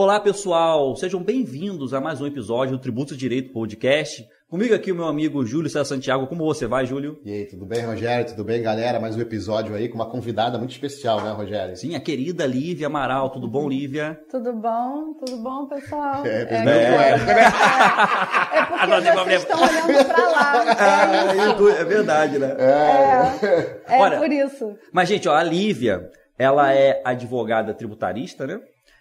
Olá, pessoal! Sejam bem-vindos a mais um episódio do Tributo Direito Podcast. Comigo aqui o meu amigo Júlio César Santiago. Como você vai, Júlio? E aí, tudo bem, Rogério? Tudo bem, galera? Mais um episódio aí com uma convidada muito especial, né, Rogério? Sim, a querida Lívia Amaral. Tudo bom, Lívia? Tudo bom? Tudo bom, pessoal? É, é, é, é. é porque Não vocês problema. estão olhando pra lá. É, é verdade, né? é, é Olha, por isso. Mas, gente, ó, a Lívia, ela é advogada tributarista, né?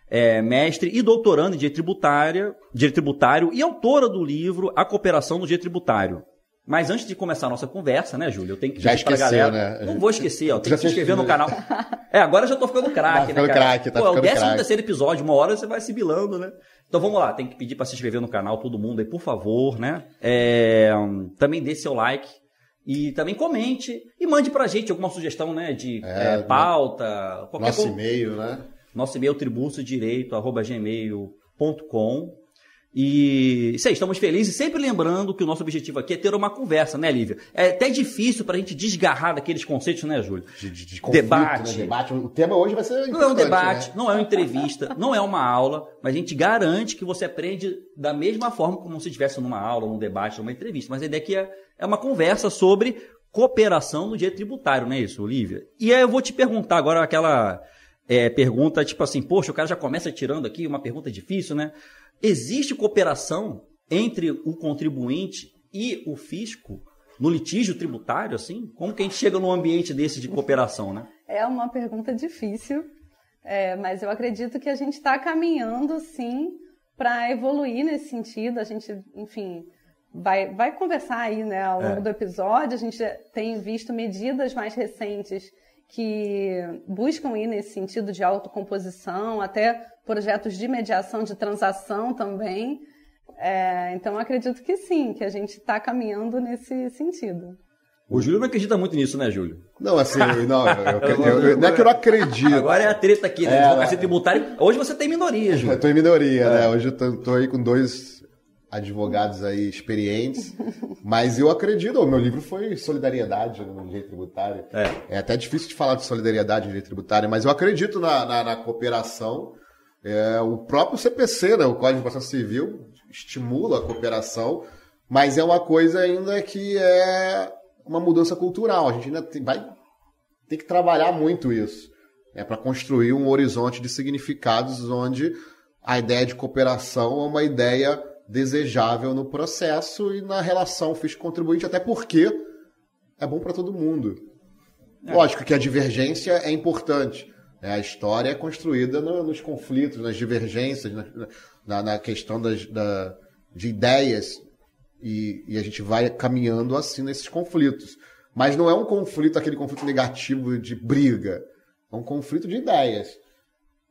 É mestre e doutoranda em direito tributário, direito tributário e autora do livro A Cooperação no Direito Tributário. Mas antes de começar a nossa conversa, né, Júlio? Eu tenho que Já esqueceu, galera. né? Não vou esquecer, ó. Tem que se inscrever no esqueceu. canal. É, agora eu já tô ficando craque, Tá né, ficando cara? craque, tá Pô, é o ficando décimo craque. terceiro episódio, uma hora você vai se bilando, né? Então vamos lá, tem que pedir pra se inscrever no canal, todo mundo aí, por favor, né? É, também dê seu like. E também comente e mande pra gente alguma sugestão, né? De É, é, pauta, qualquer Nosso e-mail, né? Nosso e-mail tributodireito.gmail.com E aí, estamos felizes. Sempre lembrando que o nosso objetivo aqui é ter uma conversa, né, Lívia? É até difícil pra gente desgarrar daqueles conceitos, né, Júlio? De, de, de conflito, Debate. Né? Debate. O tema hoje vai ser Não é um debate, né? não é uma entrevista, não é uma aula, mas a gente garante que você aprende da mesma forma como se estivesse numa aula, num debate, numa entrevista. Mas a ideia aqui é, é uma conversa sobre cooperação no direito tributário, não é isso, Olivia? E aí eu vou te perguntar agora aquela é, pergunta, tipo assim, poxa, o cara já começa tirando aqui uma pergunta difícil, né? Existe cooperação entre o contribuinte e o fisco no litígio tributário, assim? Como que a gente chega num ambiente desse de cooperação, né? É uma pergunta difícil, é, mas eu acredito que a gente está caminhando, sim, para evoluir nesse sentido. A gente, enfim, vai, vai conversar aí né, ao longo É. do episódio. A gente tem visto medidas mais recentes que buscam ir nesse sentido de autocomposição, até projetos de mediação de transação também. É, então, eu acredito que sim, que a gente está caminhando nesse sentido. O Júlio não acredita muito nisso, né, Júlio? Não, assim, não, eu, eu- eu- eu- não é que eu não acredito. Agora é a treta aqui, né? É, Advocacia tributária. Hoje você tem minoria, Eu Júlio. tô em minoria, É. né? Hoje eu tô, tô aí com dois advogados aí experientes, mas eu acredito, o meu livro foi Solidariedade no direito tributário. É. É até difícil de falar de solidariedade no direito tributário, mas eu acredito na, na, na cooperação. É, o próprio CPC, né, o Código de Processo Civil, estimula a cooperação, mas é uma coisa ainda que é uma mudança cultural. A gente ainda tem, vai ter que trabalhar muito isso né, para construir um horizonte de significados onde a ideia de cooperação é uma ideia desejável no processo e na relação fisco-contribuinte, até porque é bom para todo mundo. Lógico que a divergência é importante. né? A história é construída no- nos conflitos, nas divergências, na, na- na questão das, da- de ideias. E, e a gente vai caminhando assim nesses conflitos. Mas não é um conflito, aquele conflito negativo de briga. É um conflito de ideias.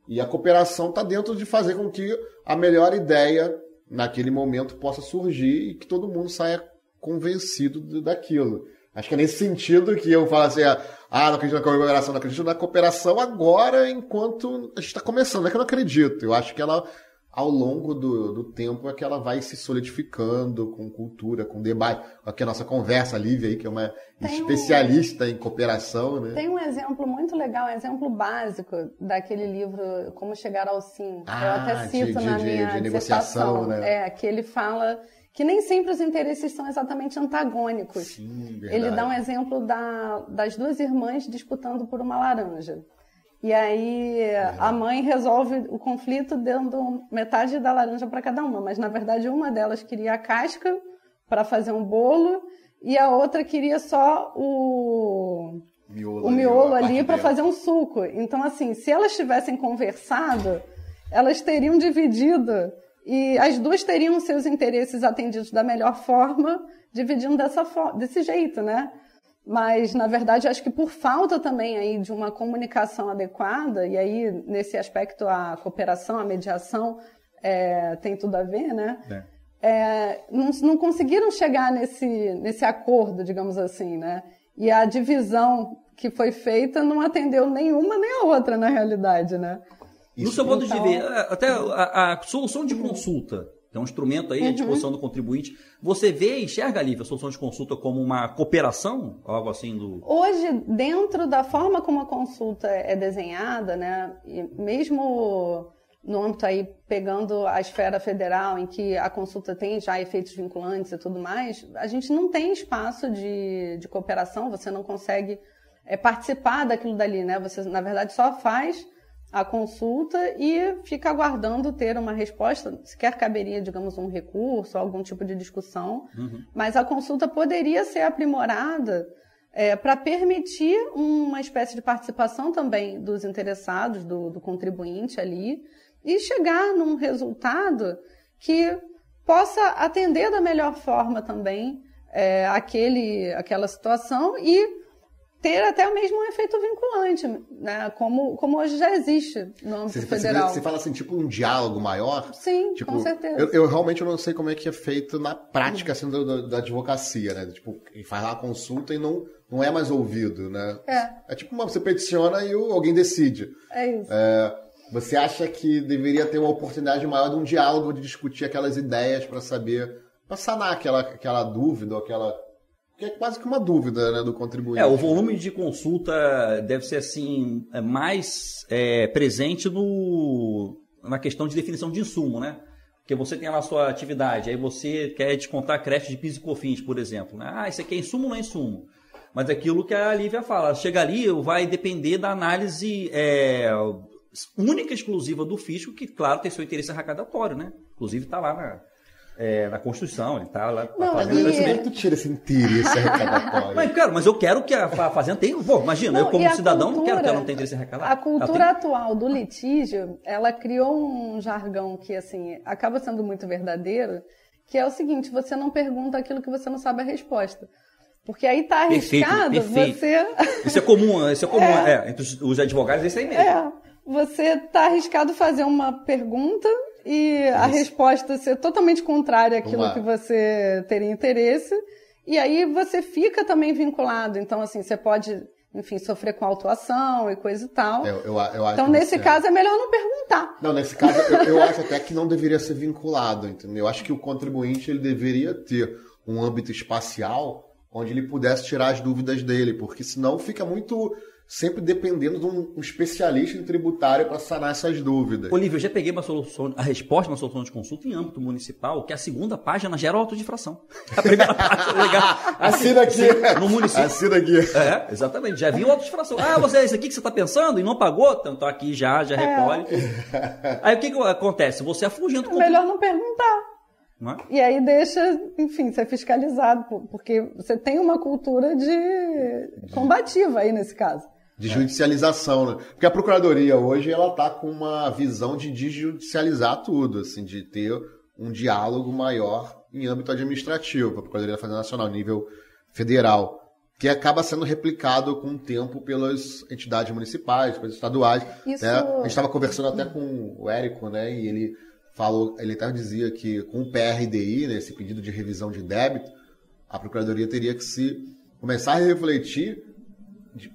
E a cooperação está dentro de fazer com que a melhor ideia naquele momento possa surgir e que todo mundo saia convencido daquilo. Acho que é nesse sentido que eu falo assim, ah, não acredito na cooperação, não acredito na cooperação agora, enquanto a gente está começando. Não é que eu não acredito, eu acho que ela, ao longo do, do tempo, é que ela vai se solidificando com cultura, com debate. Aqui a nossa conversa, a Lívia aí, que é uma Tem um- especialista em cooperação, né? Tem um exemplo muito legal, um exemplo básico daquele livro Como Chegar ao Sim. Ah, Eu até cito de- na de- minha de negociação, né? É, que ele fala que nem sempre os interesses são exatamente antagônicos. Sim, Ele verdade. dá um exemplo da- das duas irmãs disputando por uma laranja. E aí a mãe resolve o conflito dando metade da laranja para cada uma, mas na verdade uma delas queria a casca para fazer um bolo e a outra queria só o miolo o miolo a parte ali para dentro. fazer um suco. Então, assim, se elas tivessem conversado, elas teriam dividido e as duas teriam seus interesses atendidos da melhor forma, dividindo dessa desse jeito, né? Mas, na verdade, acho que por falta também aí de uma comunicação adequada, e aí, nesse aspecto, a cooperação, a mediação é, tem tudo a ver, né? é, não, não conseguiram chegar nesse, nesse acordo, digamos assim, né? E a divisão que foi feita não atendeu nenhuma nem a outra, na realidade, né? No seu ponto de Então- ver, é, até a, a solução de consulta, é um instrumento aí à disposição do contribuinte, você vê e enxerga ali a solução de consulta como uma cooperação? Algo assim do. Hoje, dentro da forma como a consulta é desenhada, né, e mesmo no âmbito aí, pegando a esfera federal, em que a consulta tem já efeitos vinculantes e tudo mais, a gente não tem espaço de, de cooperação, você não consegue é, participar daquilo dali, né? Você, na verdade, só faz a consulta e fica aguardando ter uma resposta, sequer caberia, digamos, um recurso, algum tipo de discussão, uhum. mas a consulta poderia ser aprimorada é, para permitir uma espécie de participação também dos interessados, do, do contribuinte ali, e chegar num resultado que possa atender da melhor forma também é, aquele, aquela situação e ter até mesmo um efeito vinculante, né? Como, como hoje já existe no âmbito você, federal. Você, você fala assim, tipo um diálogo maior? Sim, tipo, com certeza. Eu, eu, realmente não sei como é que é feito na prática assim, da, da advocacia, né? Tipo, faz lá a consulta e não, não é mais ouvido, né? É. É tipo uma, você peticiona e alguém decide. É isso. É, você acha que deveria ter uma oportunidade maior de um diálogo, de discutir aquelas ideias para saber, para sanar aquela, aquela dúvida ou aquela que é quase que uma dúvida né, do contribuinte. É, o volume de consulta deve ser assim é mais é, presente no, na questão de definição de insumo, né? Porque você tem lá a sua atividade, aí você quer descontar crédito de PIS e COFINS, por exemplo. Né? Ah, isso aqui é insumo ou não é insumo? Mas aquilo que a Lívia fala, chega ali, vai depender da análise é, única e exclusiva do fisco, que, claro, tem seu interesse arrecadatório, né? Inclusive está lá na, é, na Constituição, ele está lá não. Mas como é que tu tira esse interesse arrecadatório? mas, cara, mas eu quero que a Fazenda tenha. Pô, imagina, não, eu como cidadão cultura, não quero que ela não tenha interesse arrecadatório. A cultura tem... atual do litígio, ela criou um jargão que, assim, acaba sendo muito verdadeiro, que é o seguinte: você não pergunta aquilo que você não sabe a resposta. Porque aí está arriscado perfeito, perfeito. você. Isso é comum, isso é comum, é, é entre os advogados é isso aí mesmo. É, você está arriscado fazer uma pergunta e a resposta ser totalmente contrária àquilo que você teria interesse. E aí você fica também vinculado. Então, assim, você pode, enfim, sofrer com autuação e coisa e tal. Eu, eu, eu então, nesse caso, é melhor não perguntar. Não, nesse caso, eu, eu acho até que não deveria ser vinculado, entendeu? Eu acho que o contribuinte ele deveria ter um âmbito espacial onde ele pudesse tirar as dúvidas dele, porque senão fica muito sempre dependendo de um, especialista em tributário para sanar essas dúvidas. Olívio, eu já peguei uma solução, a resposta uma solução de consulta em âmbito municipal, que a segunda página gera autodifração. A primeira página é legal. Assina aqui. No município. Assina aqui. É, exatamente. Já viu autodifração. Ah, você é isso aqui que você está pensando e não pagou? Então tá aqui já, já é. recolhe. É. Aí o que, que acontece? Você afugenta. É melhor não perguntar. É? E aí deixa, enfim, ser fiscalizado, porque você tem uma cultura de combativa aí nesse caso de judicialização, né? Porque a procuradoria hoje ela tá com uma visão de desjudicializar tudo, assim, de ter um diálogo maior em âmbito administrativo, a Procuradoria da Fazenda Nacional, nível federal, que acaba sendo replicado com o tempo pelas entidades municipais, pelas estaduais. Isso... Né? A gente estava conversando até com o Érico, né? E ele falou, ele até dizia que com o PRDI, né, esse pedido de revisão de débito, a Procuradoria teria que se começar a refletir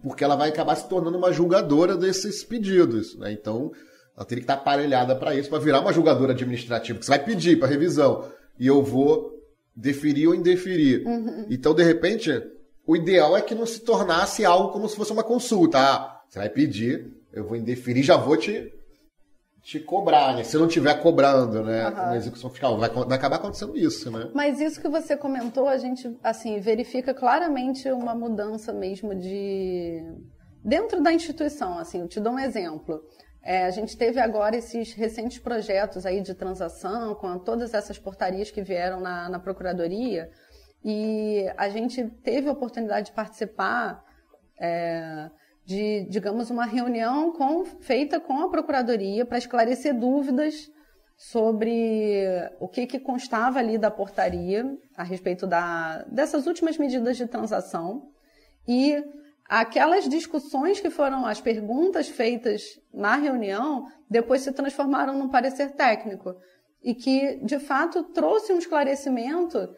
porque ela vai acabar se tornando uma julgadora desses pedidos. Né? Então, ela teria que estar aparelhada para isso, para virar uma julgadora administrativa, que você vai pedir para revisão e eu vou deferir ou indeferir. Uhum. Então, de repente, o ideal é que não se tornasse algo como se fosse uma consulta. Ah, você vai pedir, eu vou indeferir, já vou te te cobrar, né? Se não estiver cobrando, né? Uhum. Na execução fiscal, vai, vai acabar acontecendo isso, né? Mas isso que você comentou, a gente, assim, verifica claramente uma mudança mesmo de... Dentro da instituição, assim, eu te dou um exemplo. É, a gente teve agora esses recentes projetos aí de transação, com todas essas portarias que vieram na, na Procuradoria, e a gente teve a oportunidade de participar... É, de, digamos, uma reunião com, feita com a Procuradoria para esclarecer dúvidas sobre o que, que constava ali da portaria a respeito da, dessas últimas medidas de transação. E aquelas discussões que foram as perguntas feitas na reunião depois se transformaram num parecer técnico. E que de fato trouxe um esclarecimento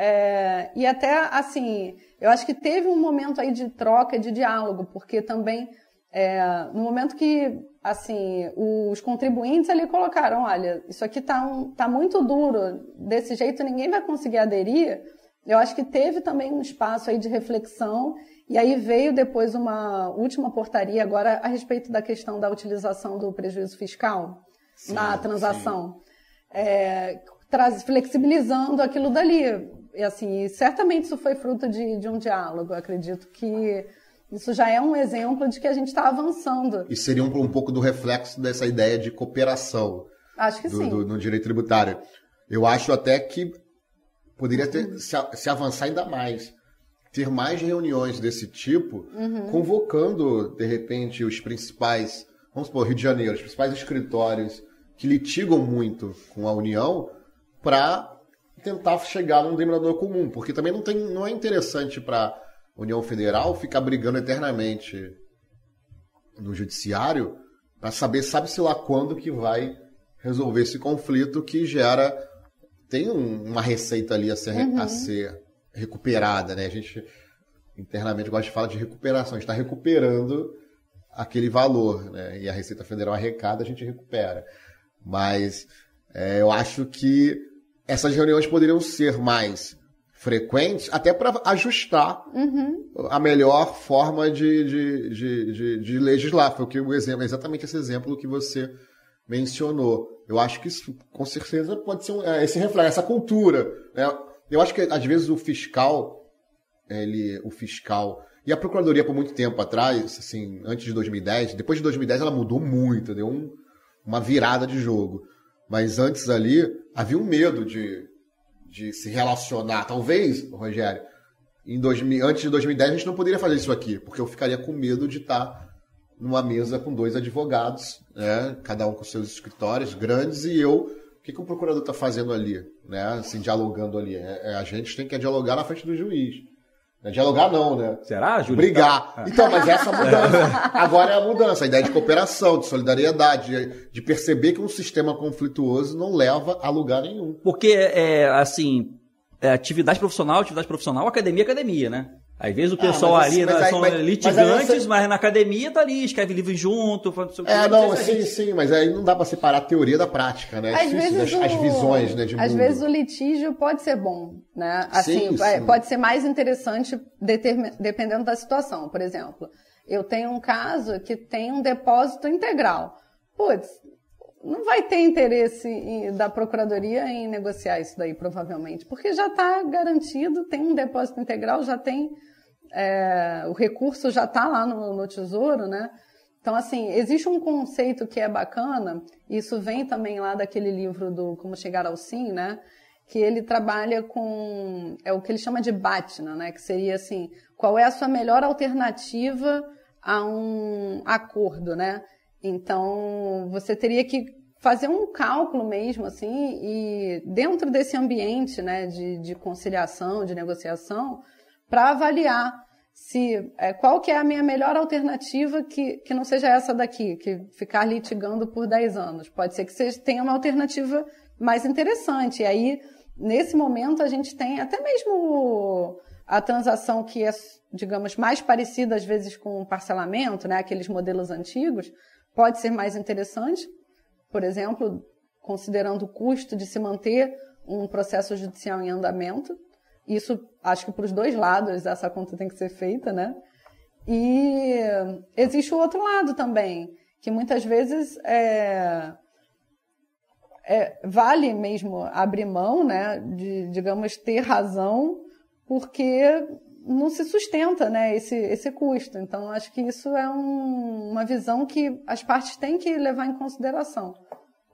é, e até assim eu acho que teve um momento aí de troca, de diálogo, porque também é, no momento que assim os contribuintes ali colocaram, olha, isso aqui está um, tá muito duro, desse jeito ninguém vai conseguir aderir. Eu acho que teve também um espaço aí de reflexão e aí veio depois uma última portaria agora a respeito da questão da utilização do prejuízo fiscal. sim, na transação. É, traz, flexibilizando aquilo dali. E assim, certamente isso foi fruto de, de um diálogo. Eu acredito que isso já é um exemplo de que a gente está avançando. E seria um, um, pouco do reflexo dessa ideia de cooperação. Acho que do, sim. Do, no direito tributário. Eu acho até que poderia ter, se, se avançar ainda mais. Ter mais reuniões desse tipo, uhum. convocando, de repente, os principais, vamos supor, Rio de Janeiro, os principais escritórios que litigam muito com a União, para tentar chegar num denominador comum. Porque também não, tem, não é interessante para União Federal ficar brigando eternamente no judiciário para saber, sabe-se lá quando que vai resolver esse conflito que gera. Tem um, uma receita ali a ser, uhum. a ser recuperada, né? A gente internamente gosta de falar de recuperação, a gente está recuperando aquele valor, né? E a Receita Federal arrecada, a gente recupera. Mas é, eu acho que essas reuniões poderiam ser mais frequentes, até para ajustar uhum. a melhor forma de, de, de, de, de legislar. Foi o que o exemplo, exatamente esse exemplo que você mencionou. Eu acho que isso, com certeza, pode ser um, é, esse reflexo, essa cultura. Né? Eu acho que, às vezes, o fiscal, ele, o fiscal e a Procuradoria, por muito tempo atrás, assim, antes de 2010, depois de 2010 ela mudou muito, deu um, uma virada de jogo. Mas antes ali, havia um medo de, de se relacionar. Talvez, Rogério, em 2000, antes de 2010 a gente não poderia fazer isso aqui, porque eu ficaria com medo de estar numa mesa com dois advogados, né, cada um com seus escritórios grandes, e eu, o que, que o procurador está fazendo ali, né, assim, dialogando ali? É, é, a gente tem que dialogar na frente do juiz. Não é dialogar não, né? Será, Júlio? Brigar. Ah. Então, mas essa mudança. Agora é a mudança, a ideia de cooperação, de solidariedade, de perceber que um sistema conflituoso não leva a lugar nenhum. Porque, é, assim, é atividade profissional, atividade profissional, academia, academia, né? Às vezes o pessoal ah, ali né, são mas, litigantes, mas, mas, na academia tá ali, escreve livro junto. É, não, sim, sim, mas aí não dá para separar a teoria da prática, né? É às vezes as, o, as visões, né, de Às mundo. vezes o litígio pode ser bom, né? Assim, sim, sim. pode ser mais interessante dependendo da situação. Por exemplo, eu tenho um caso que tem um depósito integral. Putz, não vai ter interesse da Procuradoria em negociar isso daí, provavelmente, porque já está garantido, tem um depósito integral, já tem é, o recurso já está lá no, no Tesouro, né? Então, assim, existe um conceito que é bacana, isso vem também lá daquele livro do Como Chegar ao Sim, né? Que ele trabalha com, é o que ele chama de BATNA, né? Que seria assim, qual é a sua melhor alternativa a um acordo, né? Então, você teria que fazer um cálculo mesmo, assim, e dentro desse ambiente, né, de, de conciliação, de negociação, para avaliar se é, qual que é a minha melhor alternativa que, que não seja essa daqui, que ficar litigando por 10 anos. Pode ser que você tenha uma alternativa mais interessante. E aí, nesse momento, a gente tem até mesmo a transação que é, digamos, mais parecida às vezes com o parcelamento, né, aqueles modelos antigos, pode ser mais interessante. Por exemplo, considerando o custo de se manter um processo judicial em andamento. Isso, acho que para os dois lados essa conta tem que ser feita, né? E existe o outro lado também, que muitas vezes é, é, vale mesmo abrir mão, né, de, digamos, ter razão, porque não se sustenta, né, esse, esse custo. Então, acho que isso é um, uma visão que as partes têm que levar em consideração.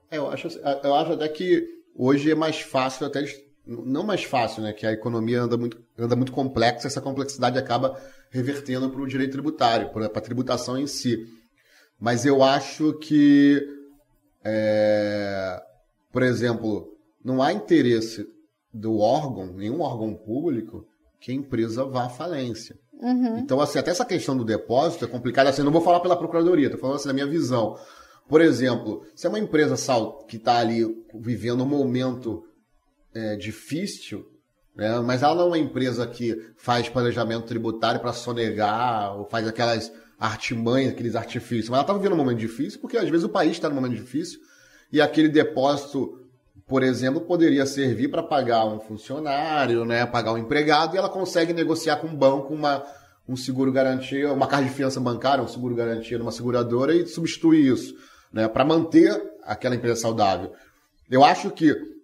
É, eu, acho, eu acho até que hoje é mais fácil até não mais fácil, né? Que a economia anda muito, anda muito complexa, essa complexidade acaba revertendo para o direito tributário, para a tributação em si. Mas eu acho que, é, por exemplo, não há interesse do órgão, nenhum órgão público, que a empresa vá à falência. Uhum. Então, assim, até essa questão do depósito é complicada. Assim, não vou falar pela Procuradoria, estou falando assim da minha visão. Por exemplo, se é uma empresa que está ali vivendo um momento é, difícil, né? mas ela não é uma empresa que faz planejamento tributário para sonegar ou faz aquelas artimanhas, aqueles artifícios. Mas ela está vivendo um momento difícil porque às vezes o país está num momento difícil e aquele depósito, por exemplo, poderia servir para pagar um funcionário, né? pagar um empregado e ela consegue negociar com um banco uma, um seguro garantia, uma carta de fiança bancária, um seguro garantia numa seguradora e substituir isso. Né, para manter aquela empresa saudável. Eu acho que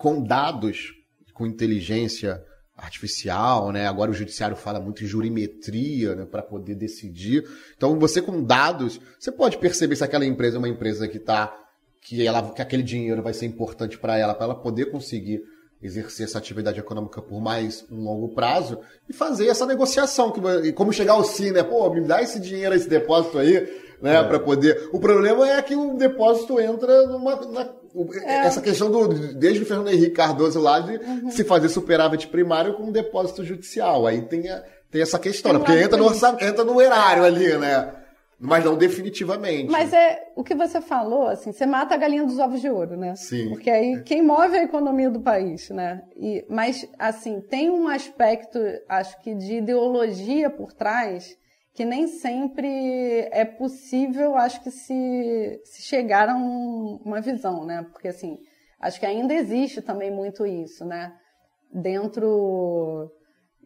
com dados, com inteligência artificial, né? Agora o judiciário fala muito em jurimetria, né, para poder decidir. Então você com dados, você pode perceber se aquela empresa é uma empresa que está que ela que aquele dinheiro vai ser importante para ela, para ela poder conseguir exercer essa atividade econômica por mais um longo prazo e fazer essa negociação, que, como chegar ao sim, né? Pô, me dá esse dinheiro, esse depósito aí, né, é. para poder. O problema é que o depósito entra numa na, é. essa questão do desde o Fernando Henrique Cardoso lá de uhum. se fazer superávit primário com um depósito judicial. Aí tem, a, tem essa questão, né? porque entra no, entra no erário ali, né? Mas não definitivamente. Mas é o que você falou, assim, você mata a galinha dos ovos de ouro, né? Sim. Porque aí quem move é a economia do país, né? E, mas, assim, tem um aspecto, acho que, de ideologia por trás que nem sempre é possível, acho que, se, se chegar a um, uma visão, né? Porque, assim, acho que ainda existe também muito isso, né? Dentro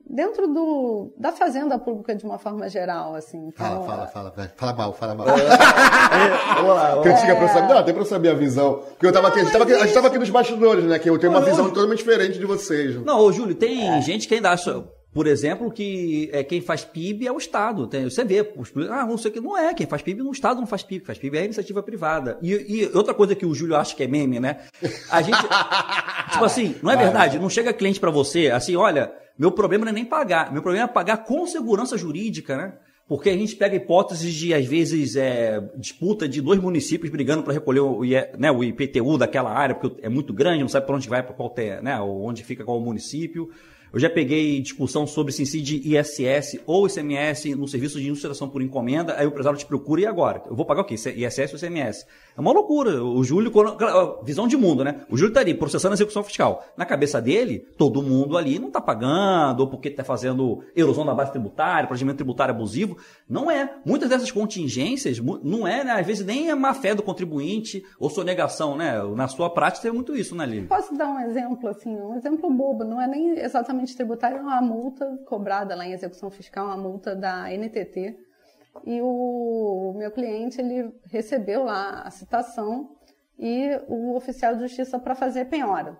dentro do, da fazenda pública de uma forma geral, assim. Então, fala, fala, fala, fala mal, fala mal. É, vamos lá, Critica é... eu saber, não, até pra eu saber a visão. Porque eu tava aqui, a gente tava, aqui, a gente tava aqui nos bastidores, né, que eu tenho uma visão totalmente diferente de vocês. Não, ô Júlio, tem é. gente que ainda acha, por exemplo, que é, quem faz PIB é o Estado. Tem, você vê, os, ah, não sei o que, não é. Quem faz PIB no Estado não faz PIB, faz PIB é a iniciativa privada. E, e outra coisa que o Júlio acha que é meme, né? A gente. tipo assim, não é verdade? Não chega cliente para você assim, olha, meu problema não é nem pagar, meu problema é pagar com segurança jurídica, né? Porque a gente pega hipóteses de, às vezes, é, disputa de dois municípios brigando para recolher o, né, o IPTU daquela área, porque é muito grande, não sabe para onde vai, para qual ter, né, onde fica qual município. Eu já peguei discussão sobre se incide ISS ou ICMS no serviço de ilustração por encomenda, aí o empresário te procura e agora? Eu vou pagar o quê? ISS ou ICMS? É uma loucura. O Júlio, visão de mundo, né? O Júlio está ali processando a execução fiscal. Na cabeça dele, todo mundo ali não está pagando, ou porque está fazendo erosão da base tributária, procedimento tributário abusivo. Não é. Muitas dessas contingências, não é, né? Às vezes nem é má fé do contribuinte ou sonegação, né? Na sua prática tem muito isso, né, Lili? Posso dar um exemplo, assim, um exemplo bobo, não é nem exatamente tributário, é uma multa cobrada lá em execução fiscal, uma multa da NTT, e o meu cliente ele recebeu lá a citação e o oficial de justiça para fazer penhora.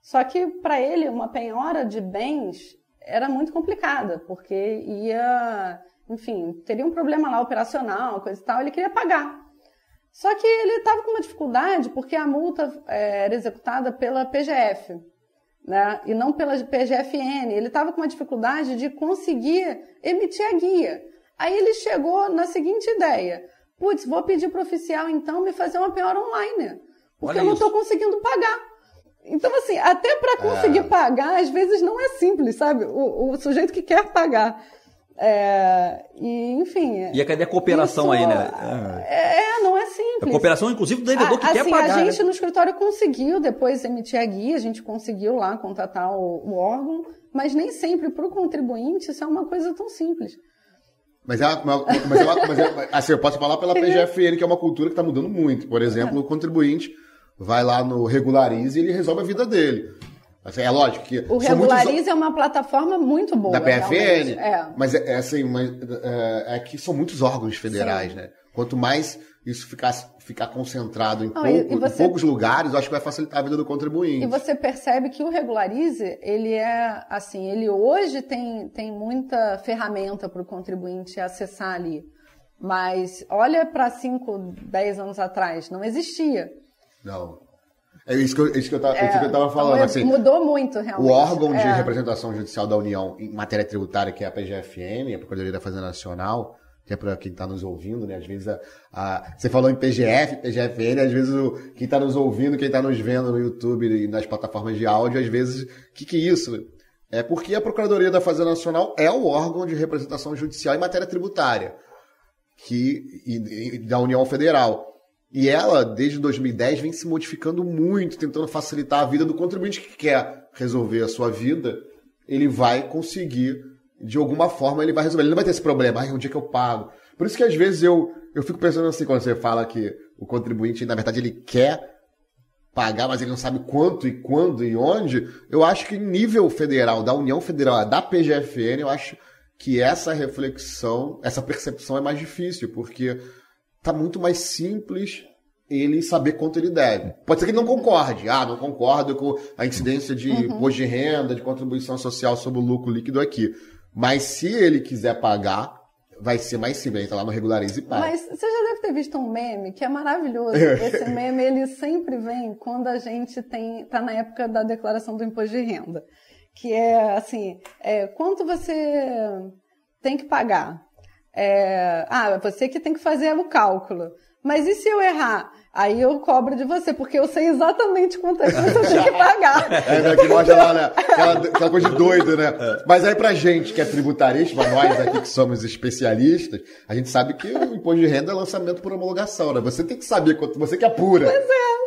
Só que para ele uma penhora de bens era muito complicada, porque ia, enfim, teria um problema lá operacional, coisa e tal, ele queria pagar. Só que ele estava com uma dificuldade porque a multa é, era executada pela PGF, né? E não pela PGFN. Ele estava com uma dificuldade de conseguir emitir a guia. Aí ele chegou na seguinte ideia: putz, vou pedir para o oficial então me fazer uma penhora online, porque Olha eu não estou conseguindo pagar. Então, assim, até para conseguir é. pagar, às vezes não é simples, sabe? O, o sujeito que quer pagar. É, e, enfim. E cadê a cooperação aí, né? É, é, não é simples. A cooperação, inclusive, do devedor que assim, quer pagar. A gente né? no escritório conseguiu depois emitir a guia, a gente conseguiu lá contatar o, o órgão, mas nem sempre para o contribuinte isso é uma coisa tão simples. Mas é, mas é, uma, mas é assim, eu posso falar pela PGFN, que é uma cultura que está mudando muito. Por exemplo, o contribuinte vai lá no Regularize e ele resolve a vida dele. Assim, é lógico que. O Regularize muitos... é uma plataforma muito boa. Da PFN. É. Mas é, é assim, mas, é, é, que são muitos órgãos federais, Sim. né? Quanto mais isso ficar, ficar concentrado em, pouco, você... em, poucos lugares, eu acho que vai facilitar a vida do contribuinte. E você percebe que o Regularize, ele é assim, ele hoje tem, tem muita ferramenta para o contribuinte acessar ali. Mas olha para 5, 10 anos atrás, não existia. Não. É isso que eu, isso que eu, tava, é, que eu tava falando. Então, assim, mudou muito, realmente. O órgão de é. representação judicial da União em matéria tributária, que é a PGFN, a Procuradoria da Fazenda Nacional, que é para quem está nos ouvindo, né? Às vezes a, a, você falou em PGF, PGFN, às vezes o, quem está nos ouvindo, quem está nos vendo no YouTube e nas plataformas de áudio, às vezes, o que, que é isso? É porque a Procuradoria da Fazenda Nacional é o órgão de representação judicial em matéria tributária que, e, e, da União Federal. E ela, desde 2010, vem se modificando muito, tentando facilitar a vida do contribuinte que quer resolver a sua vida. Ele vai conseguir de alguma forma ele vai resolver. Ele não vai ter esse problema, ai, onde é que eu pago? Por isso que às vezes eu, eu fico pensando assim, quando você fala que o contribuinte, na verdade, ele quer pagar, mas ele não sabe quanto e quando e onde, eu acho que em nível federal, da União Federal, da PGFN, eu acho que essa reflexão, essa percepção é mais difícil, porque tá muito mais simples ele saber quanto ele deve. Pode ser que ele não concorde. Ah, não concordo com a incidência de Uhum. imposto de renda, de contribuição social sobre o lucro líquido aqui. Mas se ele quiser pagar, vai ser mais simples. Entra lá no Regularize e paga. Mas você já deve ter visto um meme que é maravilhoso. Esse meme ele sempre vem quando a gente tem tá na época da declaração do imposto de renda, que é assim, é, quanto você tem que pagar? É, ah, você que tem que fazer o cálculo. Mas e se eu errar? Aí eu cobro de você, porque eu sei exatamente quanto é que você tem que pagar. É, né, que mostra lá, né? Aquela, aquela coisa de doido, né? Mas aí pra gente que é tributarista, nós aqui que somos especialistas, a gente sabe que o imposto de renda é lançamento por homologação, né? Você tem que saber quanto você que apura.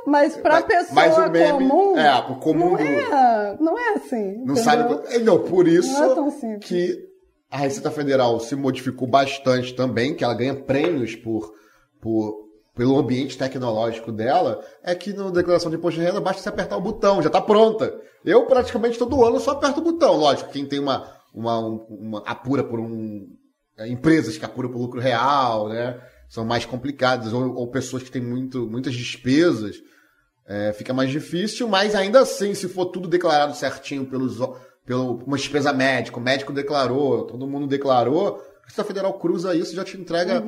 Mas pra Mas- pessoa mas o meme- comum, é, pro comum não, do- é, não é assim. Não entendeu? sabe quanto. É, Não, por isso Não é tão simples. que a Receita Federal se modificou bastante também, que ela ganha prêmios por, por, pelo ambiente tecnológico dela, é que na declaração de imposto de renda basta você apertar o botão, já está pronta. Eu praticamente todo ano só aperto o botão. Lógico, quem tem uma, uma, um- uma apura por um. é, empresas que apuram por lucro real, né? São mais complicadas, ou, ou pessoas que têm muito, muitas despesas. É, fica mais difícil, mas ainda assim, se for tudo declarado certinho pelos, pelo uma despesa médica, o médico declarou, todo mundo declarou, a Receita Federal cruza isso e já te entrega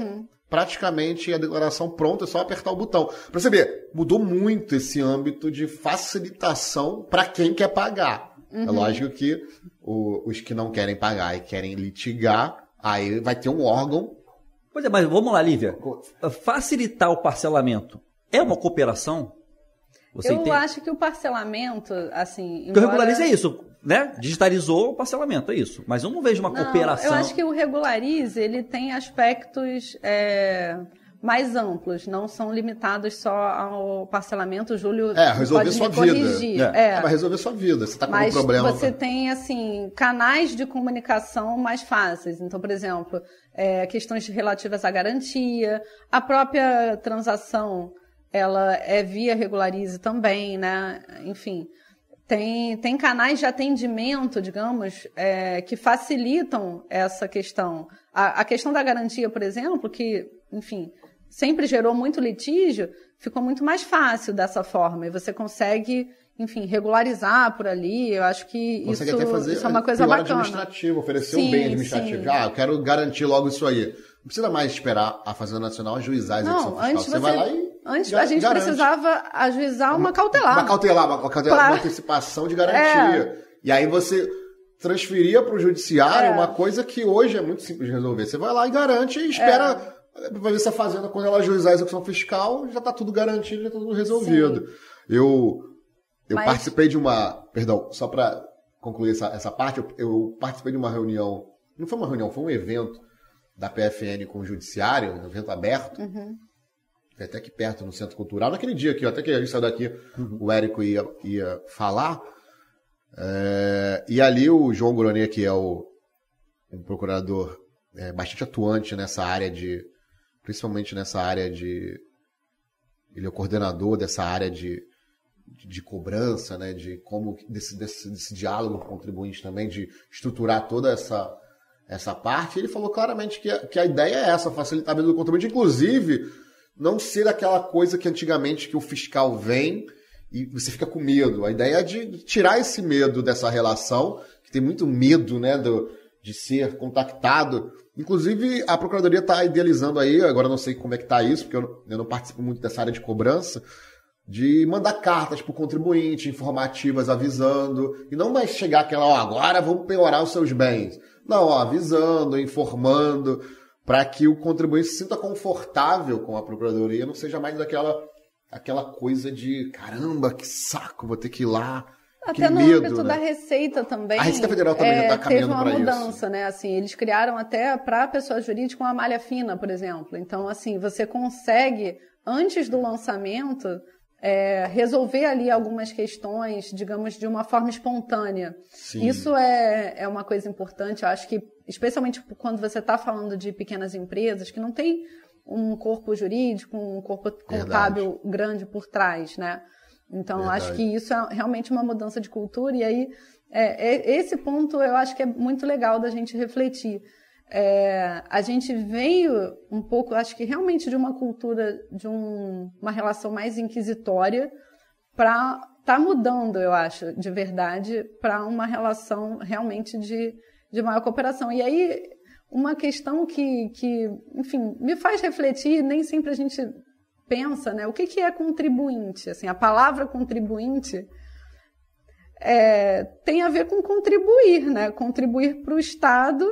praticamente a declaração pronta, é só apertar o botão. Pra você ver, mudou muito esse âmbito de facilitação para quem quer pagar. É lógico que o- os que não querem pagar e querem litigar, aí vai ter um órgão. Pois é, mas vamos lá, Lívia. Facilitar o parcelamento é uma cooperação? Você eu entende? acho que o parcelamento, assim. Porque o embora- regularize é isso, né? Digitalizou o parcelamento, é isso. Mas eu não vejo uma Não, cooperação. Eu acho que o regularize ele tem aspectos é, mais amplos, não são limitados só ao parcelamento. O Júlio É, resolver pode sua me vida. corrigir. É. É. É, vai resolver sua vida. Você tá com Mas um problema. você tem, assim, canais de comunicação mais fáceis. Então, por exemplo, é, questões relativas à garantia, a própria transação, ela é via regularize também, né? Enfim, tem, tem canais de atendimento, digamos, é, que facilitam essa questão. A, a questão da garantia, por exemplo, que, enfim, sempre gerou muito litígio, ficou muito mais fácil dessa forma. E você consegue, enfim, regularizar por ali. Eu acho que Consegue isso, até fazer isso é uma coisa bacana. administrativo, oferecer um Sim, bem administrativo. sim. Ah, eu quero garantir logo isso aí. Não precisa mais esperar a Fazenda Nacional ajuizar a execução Não, fiscal. antes você, você, vai lá e antes a gente garante. precisava ajuizar uma cautelar. Uma cautelar, uma, uma cautelar, Pra- uma antecipação de garantia. E aí você transferia para o judiciário É. uma coisa que hoje é muito simples de resolver. Você vai lá e garante e espera. Vai ver se a Fazenda, quando ela ajuizar a execução fiscal, já está tudo garantido, já está tudo resolvido. Eu, eu Mas- participei de uma. Perdão, só para concluir essa, essa parte, eu, eu participei de uma reunião. Não foi uma reunião, foi um evento da PFN com o Judiciário, um evento aberto. Uhum. Foi até aqui perto, no Centro Cultural. Naquele dia aqui, até que a gente saiu daqui, o Érico ia, ia falar. É, e ali o João Goronê, que é o, um procurador é, bastante atuante nessa área de. Principalmente nessa área de. Ele é o coordenador dessa área de, de, de cobrança, né? De como. Desse, desse, desse diálogo com o contribuinte também, de estruturar toda essa, essa parte. Ele falou claramente que a, que a ideia é essa, facilitar vida do contribuinte, inclusive não ser aquela coisa que antigamente que o fiscal vem e você fica com medo. A ideia é de tirar esse medo dessa relação, que tem muito medo, né, do, de ser contactado. Inclusive, a Procuradoria está idealizando aí, agora não sei como é que está isso, porque eu, eu não participo muito dessa área de cobrança, de mandar cartas para o contribuinte, informativas, avisando, e não mais chegar aquela, ó, agora vamos penhorar os seus bens. Não, ó, avisando, informando, para que o contribuinte se sinta confortável com a Procuradoria, não seja mais daquela aquela coisa de caramba, que saco, vou ter que ir lá. Até que no medo, âmbito né? da Receita também. A Receita Federal também já tá teve caminhando uma pra isso. mudança, né? Assim, eles criaram até para pessoa jurídica uma malha fina, por exemplo. Então, assim, você consegue, antes do lançamento, é, resolver ali algumas questões, digamos, de uma forma espontânea. Sim. Isso é, é uma coisa importante. Eu acho que, especialmente quando você está falando de pequenas empresas que não tem um corpo jurídico, um corpo contábil grande por trás, né? Então, eu acho Verdade. que isso é realmente uma mudança de cultura. E aí, é, é- esse ponto eu acho que é muito legal da gente refletir. É, a gente veio um pouco, acho que realmente de uma cultura, de um, uma relação mais inquisitória, para tá mudando, eu acho, de verdade, para uma relação realmente de, de maior cooperação. E aí, uma questão que, que, enfim, me faz refletir, nem sempre a gente pensa, né? O que, que é contribuinte? Assim, a palavra contribuinte é, tem a ver com contribuir, né? Contribuir para o Estado.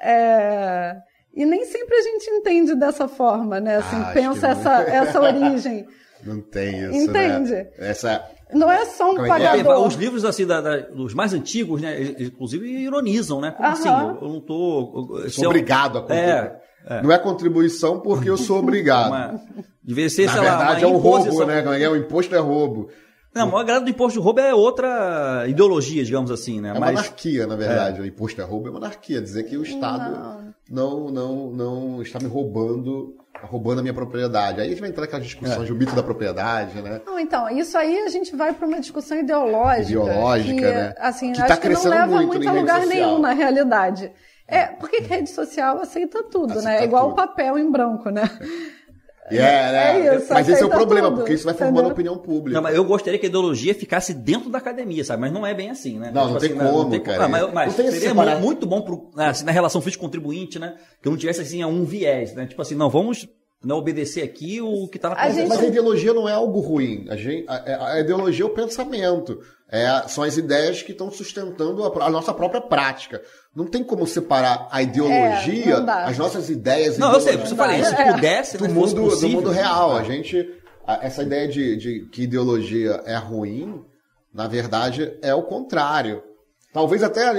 É, e nem sempre a gente entende dessa forma, né? Assim, ah, pensa essa, essa origem. Não tem isso, Entende? Né? Essa, não é só um é, é? pagador. Os livros assim, da, da, os mais antigos, né, inclusive ironizam, né? Como assim? Eu, eu não tô. Sou obrigado a contribuir. É, é. Não é contribuição porque eu sou obrigado. Uma, devia ser, Na sei verdade, lá, é um roubo, né? É, o imposto é roubo. Não, o maior grado do imposto de roubo é outra ideologia, digamos assim, né? É Mas... monarquia, na verdade. É. O imposto é roubo é monarquia. Dizer que o Estado não, não, não, não está me roubando roubando a minha propriedade. Aí a gente vai entrar naquela discussão é. de o mito da propriedade, né? Não, então, isso aí a gente vai para uma discussão ideológica. Ideológica, que, né? Assim, que tá acho que não leva muito, muito a lugar nenhum, na realidade. É, porque rede social aceita tudo, aceita né? É igual o papel em branco, né? Yeah, é, né? isso, mas esse é o problema, tudo, porque isso vai formando entendeu? opinião pública. Não, mas eu gostaria que a ideologia ficasse dentro da academia, sabe? Mas não é bem assim, né? Não, não, tipo tem, assim, como, não tem como, cara. Ah, mas, mas seria separar... muito bom pro, assim, na relação físico-contribuinte, né? Que eu não tivesse assim um viés, né? Tipo assim, não, vamos não obedecer aqui o que está na a gente... Mas a ideologia não é algo ruim. A, gente, a, a ideologia é o pensamento. É, são as ideias que estão sustentando a, a, nossa própria prática. Não tem como separar a ideologia, é, as nossas ideias. Não, eu sei, você falei, se é. pudesse, do mundo, possível, do mundo real. A gente, essa ideia de, de que ideologia é ruim, na verdade, é o contrário. Talvez até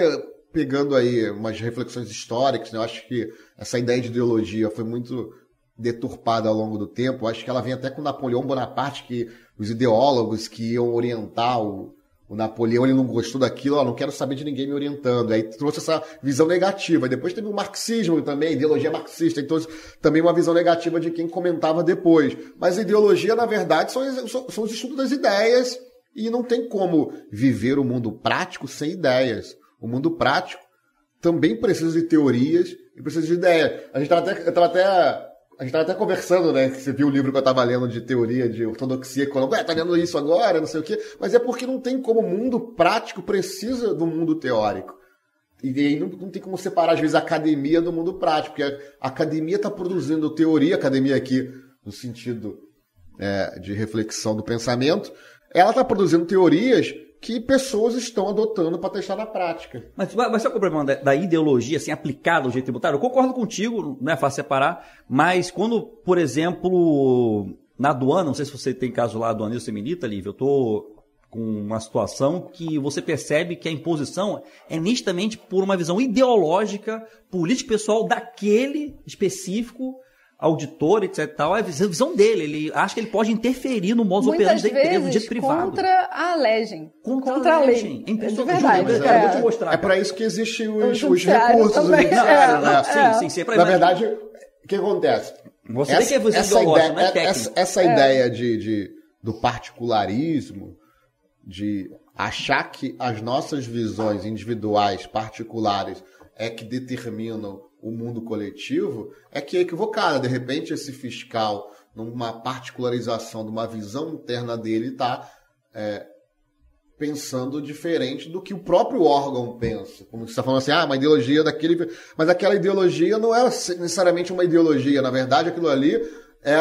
pegando aí umas reflexões históricas, né, eu acho que essa ideia de ideologia foi muito deturpada ao longo do tempo. Acho que ela vem até com Napoleão Bonaparte, que os ideólogos que iam orientar o, o Napoleão, ele não gostou daquilo, ó, não quero saber de ninguém me orientando. Aí trouxe essa visão negativa. Depois teve o marxismo também, ideologia marxista, então também uma visão negativa de quem comentava depois. Mas a ideologia, na verdade, são, são os estudos das ideias e não tem como viver o mundo prático sem ideias. O mundo prático também precisa de teorias e precisa de ideias. A gente estava até, até a gente estava até conversando, né? Que você viu o livro que eu estava lendo de teoria de ortodoxia econômica. Ué, tá lendo isso agora, não sei o quê. Mas é porque não tem como o mundo prático precisa do mundo teórico. E aí não, não tem como separar, às vezes, a academia do mundo prático. Porque a academia está produzindo teoria, academia aqui no sentido é, de reflexão do pensamento, ela está produzindo teorias que pessoas estão adotando para testar na prática. Mas, mas sabe é o problema da, da, ideologia assim, aplicada ao jeito tributário? Eu concordo contigo, não é fácil separar, mas quando, por exemplo, na aduana, não sei se você tem caso lá aduaneiro seminita, Lívia, eu estou com uma situação que você percebe que a imposição é nitidamente por uma visão ideológica, política pessoal daquele específico auditor, etc. Tal, é a visão dele. Ele acha que ele pode interferir no modo operandi da empresa, no direito privado. Contra a legem. Contra, contra a lei. É impressionante. É verdade. É, é, vou te mostrar. É para isso que existem os, os recursos. Também. Não, é, né? Sim, sim, sim. É pra, Na verdade, o que acontece? Você essa, que é essa ideia, não é essa, essa ideia de, de, do particularismo, de achar que as nossas visões individuais, particulares, é que determinam o mundo coletivo é que é equivocada. De repente, esse fiscal, numa particularização de uma visão interna dele, está é, pensando diferente do que o próprio órgão pensa. Como você está falando assim, ah, uma ideologia daquele. Mas aquela ideologia não é necessariamente uma ideologia. Na verdade, aquilo ali é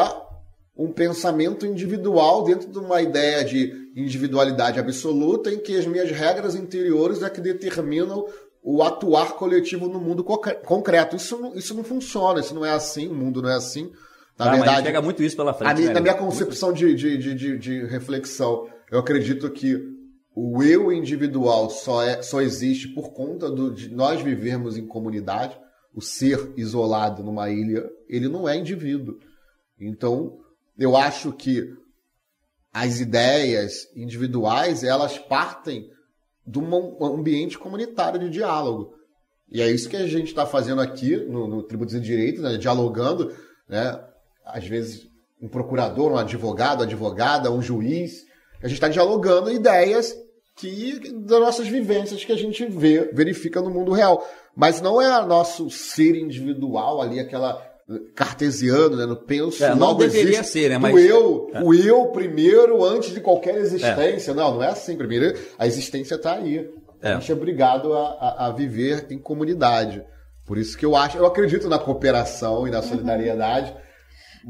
um pensamento individual dentro de uma ideia de individualidade absoluta em que as minhas regras interiores é que determinam o atuar coletivo no mundo concreto. Isso não, isso não funciona, isso não é assim, o mundo não é assim. Na ah, verdade, pega muito isso pela frente. né? Na minha concepção de, de, de, de, reflexão, eu acredito que o eu individual só, é, só existe por conta do, de nós vivermos em comunidade. O ser isolado numa ilha, ele não é indivíduo. Então, eu acho que as ideias individuais, elas partem de um ambiente comunitário de diálogo. E é isso que a gente está fazendo aqui no, no Tributos e Direito, né? dialogando, né? às vezes um procurador, um advogado, advogada, um juiz. A gente está dialogando ideias que das nossas vivências que a gente vê, verifica no mundo real. mas não é nosso ser individual ali, aquela cartesiano, né? No penso é, não deveria existe ser, né? Mas... O eu, é. o eu primeiro antes de qualquer existência. É. Não, não é assim. Primeiro, a existência está aí. A é. gente é obrigado a, a, a, viver em comunidade. Por isso que eu acho, eu acredito na cooperação e na solidariedade. Uhum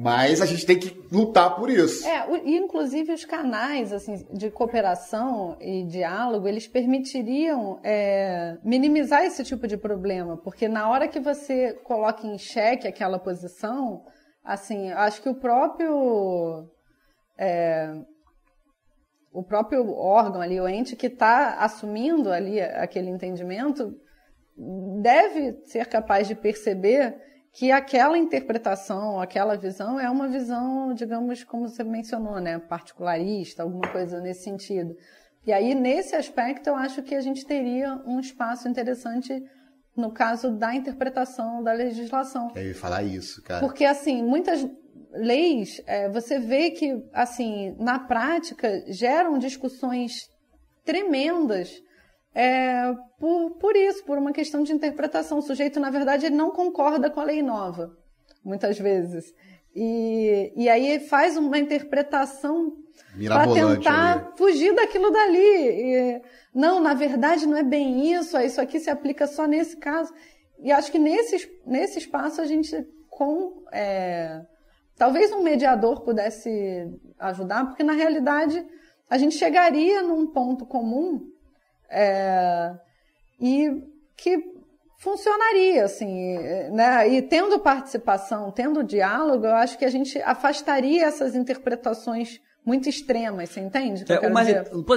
mas a gente tem que lutar por isso. É, e inclusive os canais assim, de cooperação e diálogo, eles permitiriam é, minimizar esse tipo de problema, porque na hora que você coloca em xeque aquela posição, assim, acho que o próprio é, o próprio órgão ali, o ente que está assumindo ali aquele entendimento, deve ser capaz de perceber que aquela interpretação, aquela visão é uma visão, digamos, como você mencionou, né, particularista, alguma coisa nesse sentido. E aí, nesse aspecto, eu acho que a gente teria um espaço interessante no caso da interpretação da legislação. Eu ia falar isso, cara. Porque, assim, muitas leis, é, você vê que, assim, na prática, geram discussões tremendas é, por, por isso, por uma questão de interpretação. O sujeito, na verdade, ele não concorda com a lei nova, muitas vezes. E, e aí faz uma interpretação para tentar ali. fugir daquilo dali. E, não, na verdade não é bem isso, isso aqui se aplica só nesse caso. E acho que nesse, nesse espaço a gente, com. É, talvez um mediador pudesse ajudar, porque na realidade a gente chegaria num ponto comum é, e que funcionaria, assim, né? E tendo participação, tendo diálogo, eu acho que a gente afastaria essas interpretações muito extremas, você entende? É, mas,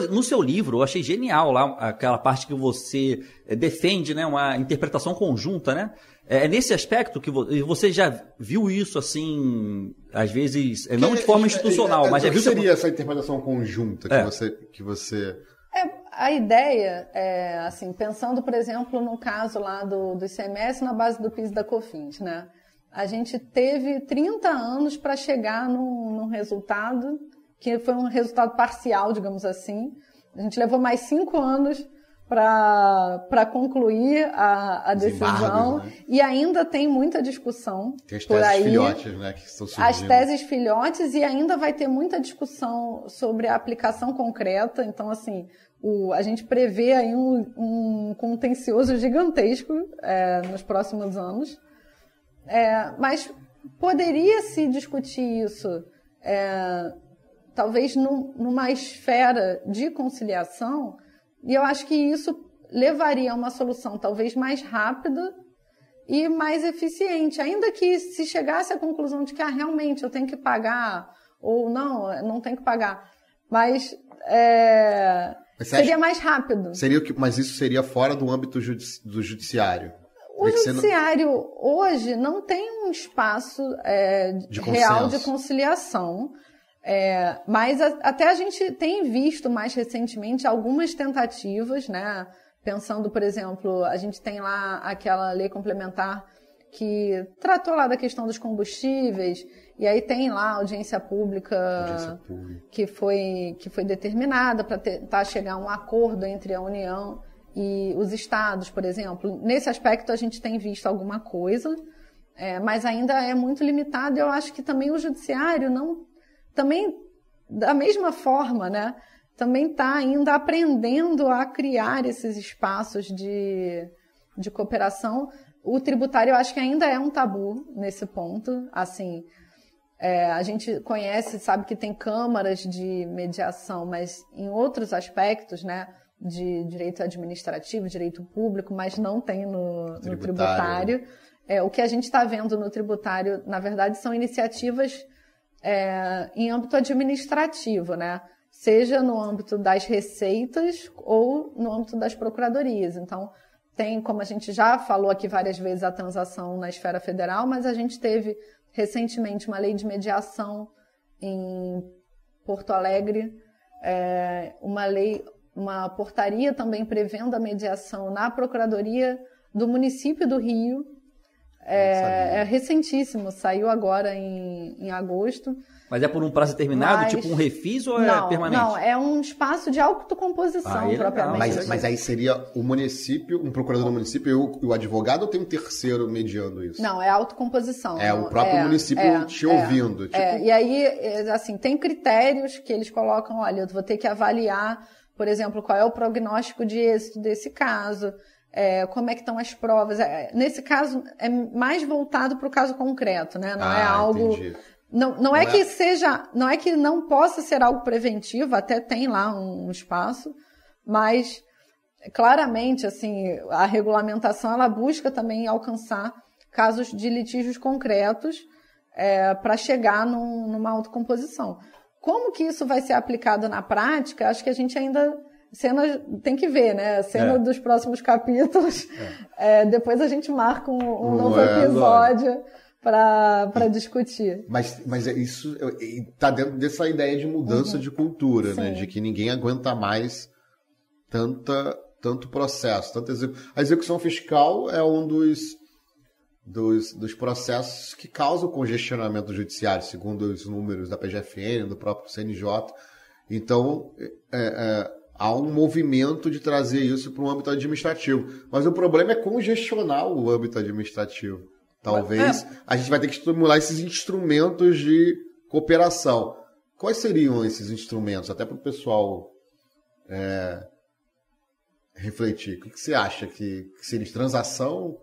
no seu livro, eu achei genial lá aquela parte que você eh, defende, né, uma interpretação conjunta, né? É, é nesse aspecto que você já viu isso assim, às vezes, não de forma institucional, mas já viu. O que seria essa interpretação conjunta que é. você que você é, a ideia é, assim, pensando, por exemplo, no caso lá do, do ICMS na base do PIS da COFINS, né? A gente teve 30 anos para chegar num, num resultado que foi um resultado parcial, digamos assim. A gente levou mais cinco anos para concluir a, a decisão né? e ainda tem muita discussão tem as por teses aí, filhotes, né, que estão surgindo. as teses filhotes e ainda vai ter muita discussão sobre a aplicação concreta então assim o, a gente prevê aí um, um contencioso gigantesco é, nos próximos anos é, mas poderia se discutir isso é, talvez num, numa esfera de conciliação e eu acho que isso levaria a uma solução talvez mais rápida e mais eficiente. Ainda que se chegasse à conclusão de que ah, realmente eu tenho que pagar, ou não, não tenho que pagar. Mas, é, mas seria mais rápido. Seria que, mas isso seria fora do âmbito judici do judiciário. O judiciário não... hoje não tem um espaço é, de real de conciliação. É, mas a, até a gente tem visto mais recentemente algumas tentativas, né? Pensando, por exemplo, a gente tem lá aquela lei complementar que tratou lá da questão dos combustíveis, e aí tem lá a audiência pública, audiência pública. que foi, que foi determinada para tentar chegar a um acordo entre a União e os estados, por exemplo. Nesse aspecto a gente tem visto alguma coisa, é, mas ainda é muito limitado. Eu acho que também o judiciário não também, da mesma forma, né, também está ainda aprendendo a criar esses espaços de, de cooperação. O tributário, eu acho que ainda é um tabu nesse ponto. Assim, é, a gente conhece, sabe que tem câmaras de mediação, mas em outros aspectos, né, de direito administrativo, direito público, mas não tem no tributário. No tributário. É, o que a gente está vendo no tributário, na verdade, são iniciativas é, em âmbito administrativo, né? Seja no âmbito das receitas ou no âmbito das procuradorias. Então, tem, como a gente já falou aqui várias vezes, a transação na esfera federal, mas a gente teve recentemente uma lei de mediação em Porto Alegre, é, uma lei, uma portaria também prevendo a mediação na Procuradoria do município do Rio, É, é recentíssimo, saiu agora em, em agosto. Mas é por um prazo determinado, Mas- tipo um refis ou é não, permanente? não, é um espaço de autocomposição, Ah, é propriamente. Mas, mas aí seria o município, um procurador do município e o, o advogado ou tem um terceiro mediando isso? Não, é autocomposição. É o próprio É, município é, te é. ouvindo. Tipo, É, e aí, é, assim, tem critérios que eles colocam, olha, eu vou ter que avaliar, por exemplo, qual é o prognóstico de êxito desse caso, é, como é que estão as provas. É, nesse caso, é mais voltado para o caso concreto, né? Não é ah, algo... entendi. Não, não, Não é é- que seja, não é que não possa ser algo preventivo, até tem lá um, um espaço, mas claramente, assim, a regulamentação ela busca também alcançar casos de litígios concretos para chegar num- numa autocomposição. Como que isso vai ser aplicado na prática? Acho que a gente ainda cena tem que ver, né? A cena É. dos próximos capítulos. É, depois a gente marca um, um novo é, episódio para discutir. Mas, mas é isso está dentro dessa ideia de mudança de cultura, né? Uhum. Sim. De que ninguém aguenta mais tanta, tanto processo. Tanta execu... A execução fiscal é um dos, dos, dos processos que causa o congestionamento judiciário, segundo os números da PGFN, do próprio CNJ. Então, é, é, há um movimento de trazer isso para o âmbito administrativo. Mas o problema é congestionar o âmbito administrativo. Talvez a gente vai ter que estimular esses instrumentos de cooperação. Quais seriam esses instrumentos? Até para o pessoal é, refletir. O que, que você acha que, que seria transação?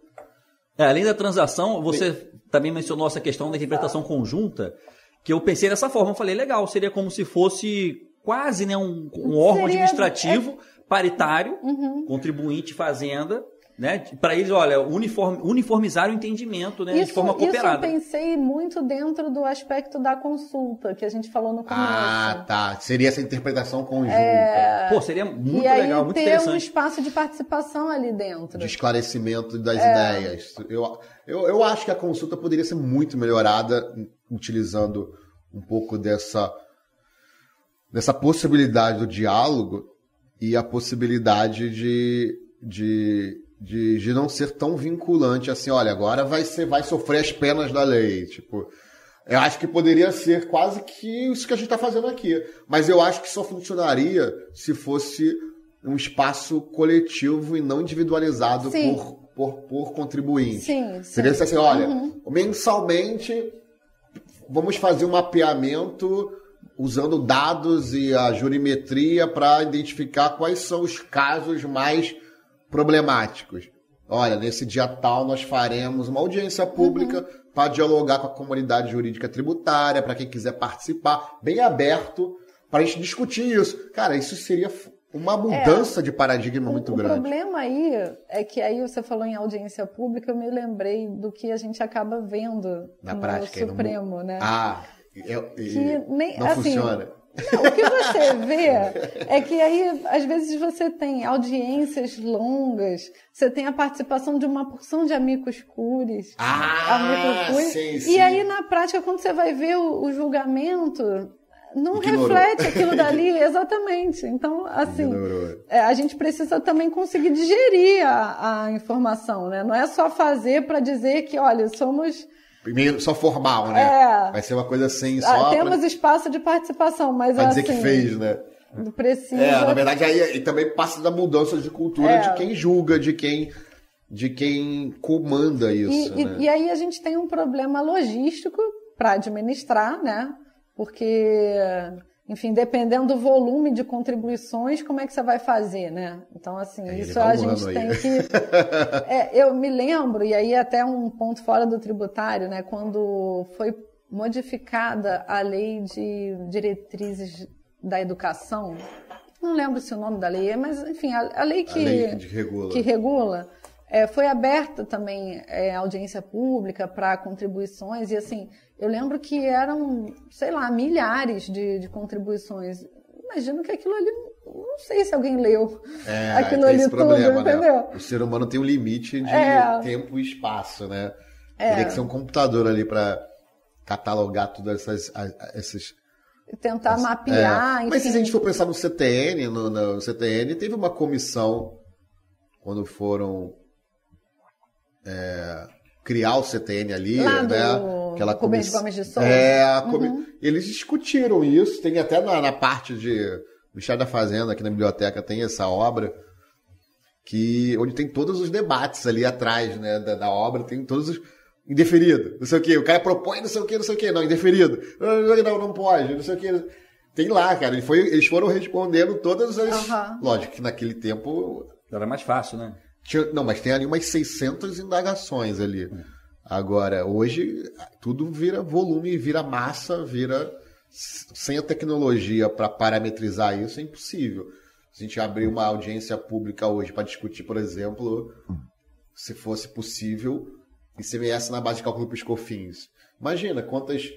É, além da transação, você também mencionou essa questão da interpretação conjunta, que eu pensei dessa forma. Eu falei, legal, seria como se fosse quase né, um, um órgão Seria- administrativo paritário, Uhum. contribuinte fazenda, né? Para eles, olha, uniform, uniformizar o entendimento né, de Isso, forma isso eu cooperada. pensei muito dentro do aspecto da consulta, que a gente falou no começo. Ah, tá. Seria essa interpretação conjunta. Pô, seria muito e aí legal, muito ter um interessante. espaço de participação ali dentro. de esclarecimento das É. ideias. Eu, eu, eu acho que a consulta poderia ser muito melhorada utilizando um pouco dessa, dessa possibilidade do diálogo e a possibilidade de, de, de, de não ser tão vinculante assim, olha, agora vai, ser, vai sofrer as penas da lei. Tipo, eu acho que poderia ser quase que isso que a gente está fazendo aqui. Mas eu acho que só funcionaria se fosse um espaço coletivo e não individualizado Sim. por, por, por contribuinte. Sim, sim. Seria assim, olha, Uhum. mensalmente vamos fazer um mapeamento usando dados e a jurimetria para identificar quais são os casos mais problemáticos. Olha, nesse dia tal nós faremos uma audiência pública para dialogar com a comunidade jurídica tributária, para quem quiser participar, bem aberto, para a gente discutir isso. Cara, isso seria uma mudança de paradigma muito o grande. problema aí é que aí você falou em audiência pública, eu me lembrei do que a gente acaba vendo Na no prática, Supremo, né? Ah, Que nem- não assim, funciona. Não, o que você vê é que aí, às vezes, você tem audiências longas, você tem a participação de uma porção de amigos cures. Ah, amigos cures, sim, E sim. aí, na prática, quando você vai ver o, o julgamento, não Ignorou. reflete aquilo dali, exatamente. Então, assim, é, a gente precisa também conseguir digerir a, a informação, né? Não é só fazer para dizer que, olha, somos. Primeiro, só formal, né? É. Vai ser uma coisa assim, ah, só temos pra, espaço de participação, mas pra dizer assim, que fez, né? precisa. É, na verdade, aí e também passa da mudança de cultura É. de quem julga, de quem, de quem comanda isso, E, e- né? e aí a gente tem um problema logístico para administrar, né? Porque, enfim, dependendo do volume de contribuições, como é que você vai fazer, né? Então, assim, É, isso a gente aí. tem que. É, eu me lembro, e aí até um ponto fora do tributário, né? Quando foi modificada a lei de diretrizes da educação. Não lembro se o nome da lei é, mas enfim, a, a lei que A lei que regula. que regula, é, foi aberta também é, audiência pública para contribuições, e assim, eu lembro que eram, sei lá, milhares de, de contribuições. Imagino que aquilo ali, não sei se alguém leu É, aquilo tem ali esse tudo, problema, entendeu? né? O ser humano tem um limite de É. tempo e espaço, né? É. Teria que ser um computador ali para catalogar todas essas, esses Tentar É. mapear, Mas se a gente for pensar no CTN, no, no CTN teve uma comissão quando foram é, criar o CTN ali, Lá né? do Aquela Rubens comiss- Gomes de Souza. É, Uhum. eles discutiram isso, tem até na, na parte de Ministério da Fazenda, aqui na biblioteca, tem essa obra, que onde tem todos os debates ali atrás, né, da, da obra, tem todos os indeferido, não sei o quê, o cara propõe não sei o quê, não sei o quê, não, indeferido, não, não pode, não sei o quê. Tem lá, cara, ele foi, eles foram respondendo todas as... Aham. Lógico que naquele tempo Era mais fácil, né? tinha- não, mas tem ali umas 600 indagações ali. Agora, hoje, tudo vira volume, vira massa, vira. Sem a tecnologia para parametrizar isso, é impossível. Se a gente abrir uma audiência pública hoje para discutir, por exemplo, se fosse possível, ICMS na base de cálculo para os cofins. Imagina quantas.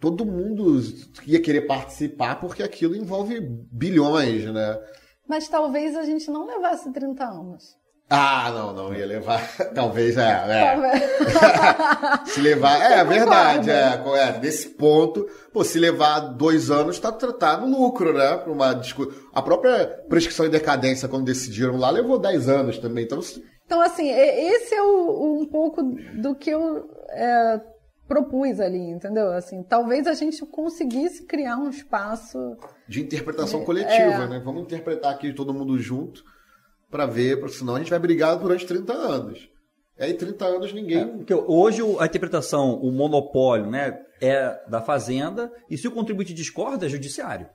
Todo mundo ia querer participar porque aquilo envolve bilhões, né? Mas talvez a gente não levasse 30 anos. Ah, não, não ia levar. Talvez, é. é. Se levar. É, Eu verdade, é, é. Nesse ponto, pô, se levar dois anos, tá, tá no lucro, né? Pra uma discu... A própria prescrição e decadência, quando decidiram lá, levou 10 anos também. Então, Então, assim, esse é o- um pouco do que eu é, propus ali, entendeu? Assim, talvez a gente conseguisse criar um espaço. de interpretação coletiva, É. né? Vamos interpretar aqui todo mundo junto pra ver, porque senão a gente vai brigar durante 30 anos. E aí, 30 anos, ninguém. Porque hoje o- a interpretação, o monopólio, né, é da fazenda, e se o contribuinte discorda, é judiciário.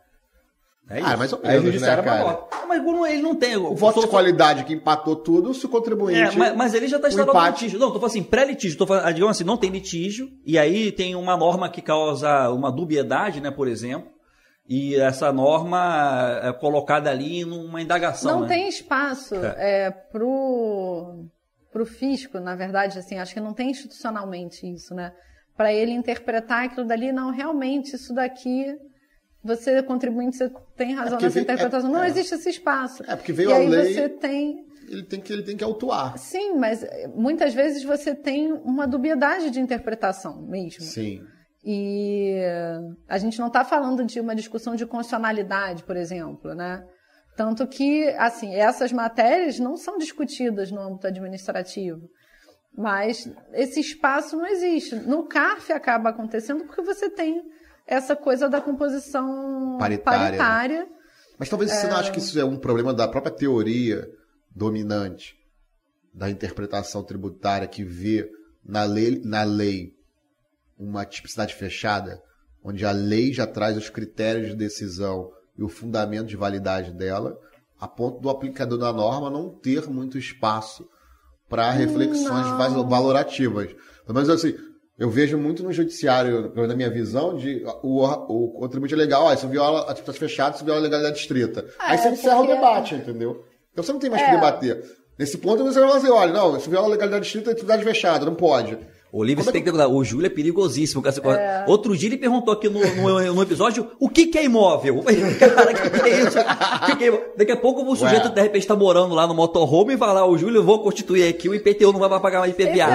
É Ah, mais ou Aí o menos, judiciário né, cara? Ah, Mas ele não tem. O voto de qualidade que empatou tudo, se o contribuinte. É, mas, mas ele já está o instaurado no empate. litígio. Não, tô falando assim, pré-litígio. Tô falando, digamos assim, não tem litígio, e aí tem uma norma que causa uma dubiedade, né, por exemplo, e essa norma é colocada ali numa indagação. não né? tem espaço É. é. pro, pro fisco, na verdade, assim, acho que não tem institucionalmente isso, né? Para ele interpretar aquilo dali, não, realmente, isso daqui. Você, contribuinte, você tem razão porque nessa vem- interpretação. é- não é. existe esse espaço. É, porque veio e a aí lei- você tem Ele tem que, ele tem que autuar. Sim, mas eh, muitas vezes você tem uma dubiedade de interpretação mesmo. Sim. E a gente não está falando de uma discussão de constitucionalidade, por exemplo, né? Tanto que, assim, essas matérias não são discutidas no âmbito administrativo. Mas esse espaço não existe. No CARF acaba acontecendo porque você tem essa coisa da composição Paritária, né? paritária. Mas talvez você não ache que isso é um problema da própria teoria dominante da interpretação tributária que vê na lei, na lei uma tipicidade fechada, onde a lei já traz os critérios de decisão e o fundamento de validade dela, a ponto do aplicador da norma não ter muito espaço para reflexões Não. val- valorativas. Pelo menos assim, eu vejo muito no judiciário, na minha visão, de o, o contribuinte é legal, ó, isso viola a atividade fechada, isso viola a legalidade distrita. Aí você encerra o debate, entendeu? Então você não tem mais o É. que debater. Nesse ponto você vai fazer, olha, não, isso viola a legalidade distrita e atividade fechada, não pode. O livro Como você é tem que ter cuidado. O Júlio é perigosíssimo. com essa coisa. Outro dia ele perguntou aqui no, no, no episódio o que, que é imóvel. Cara, o que, que é isso? O que que é? Daqui a pouco o sujeito, Ué. de repente, está morando lá no motorhome e vai lá, o Júlio, eu vou constituir aqui, o IPTU não vai pagar mais IPVA.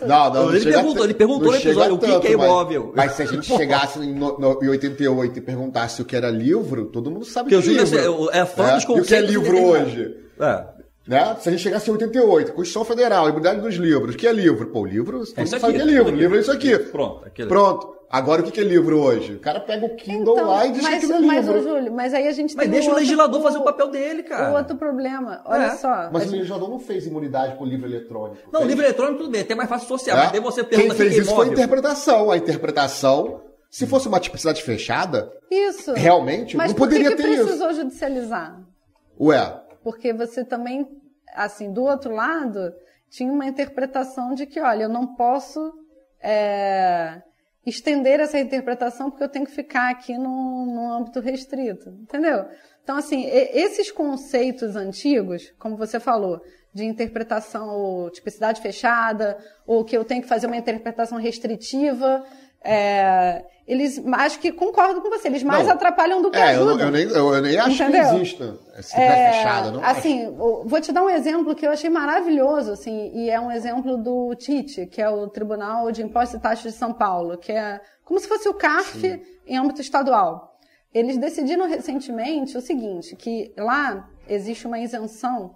Tá Não, não, ele, chega perguntou, a- ele perguntou não no episódio o que, tanto, que é mas- imóvel. Mas, se a gente chegasse em, no- no- em 88 e perguntasse o que era livro, todo mundo sabe Porque o que é Júlio livro. é, é fã né? dos E o que é conceitos. livro hoje? É. Né? Se a gente chegasse em 88, Constituição Federal, Imunidade dos Livros, o que é livro? Pô, livro, todo É isso sabe o que é livro. Livro é isso aqui. Pronto. Aquele. Pronto. Agora o que é livro hoje? O cara pega o Kindle lá e diz Então, mas, que aquilo é mas, livro. Júlio, mas aí a gente Mas tem deixa um o outro- legislador fazer o papel dele, cara. O outro problema, olha É. só. Mas a o gente- legislador não fez imunidade com livro eletrônico. Não, Fez? livro eletrônico tudo bem, até mais fácil social. É? Mas daí você Quem pergunta o que fez que é isso foi a interpretação. A interpretação, se fosse uma tipicidade fechada, Isso. realmente Mas não por que poderia que ter isso. precisou judicializar? Ué, Porque você também, assim, do outro lado, tinha uma interpretação de que, olha, eu não posso é, estender essa interpretação porque eu tenho que ficar aqui num, num âmbito restrito, entendeu? Então, assim, esses conceitos antigos, como você falou, de interpretação ou tipicidade fechada, ou que eu tenho que fazer uma interpretação restritiva, é, eles, acho que concordo com você, eles mais Não. atrapalham do que é, eu, ajudam. eu nem, eu, eu nem acho Entendeu? que exista essa É, fechada. Não acho. assim, o- vou te dar um exemplo que eu achei maravilhoso, assim, e é um exemplo do TIT, que é o Tribunal de Impostos e Taxas de São Paulo, que é como se fosse o CARF em âmbito estadual. Eles decidiram recentemente o seguinte, que lá existe uma isenção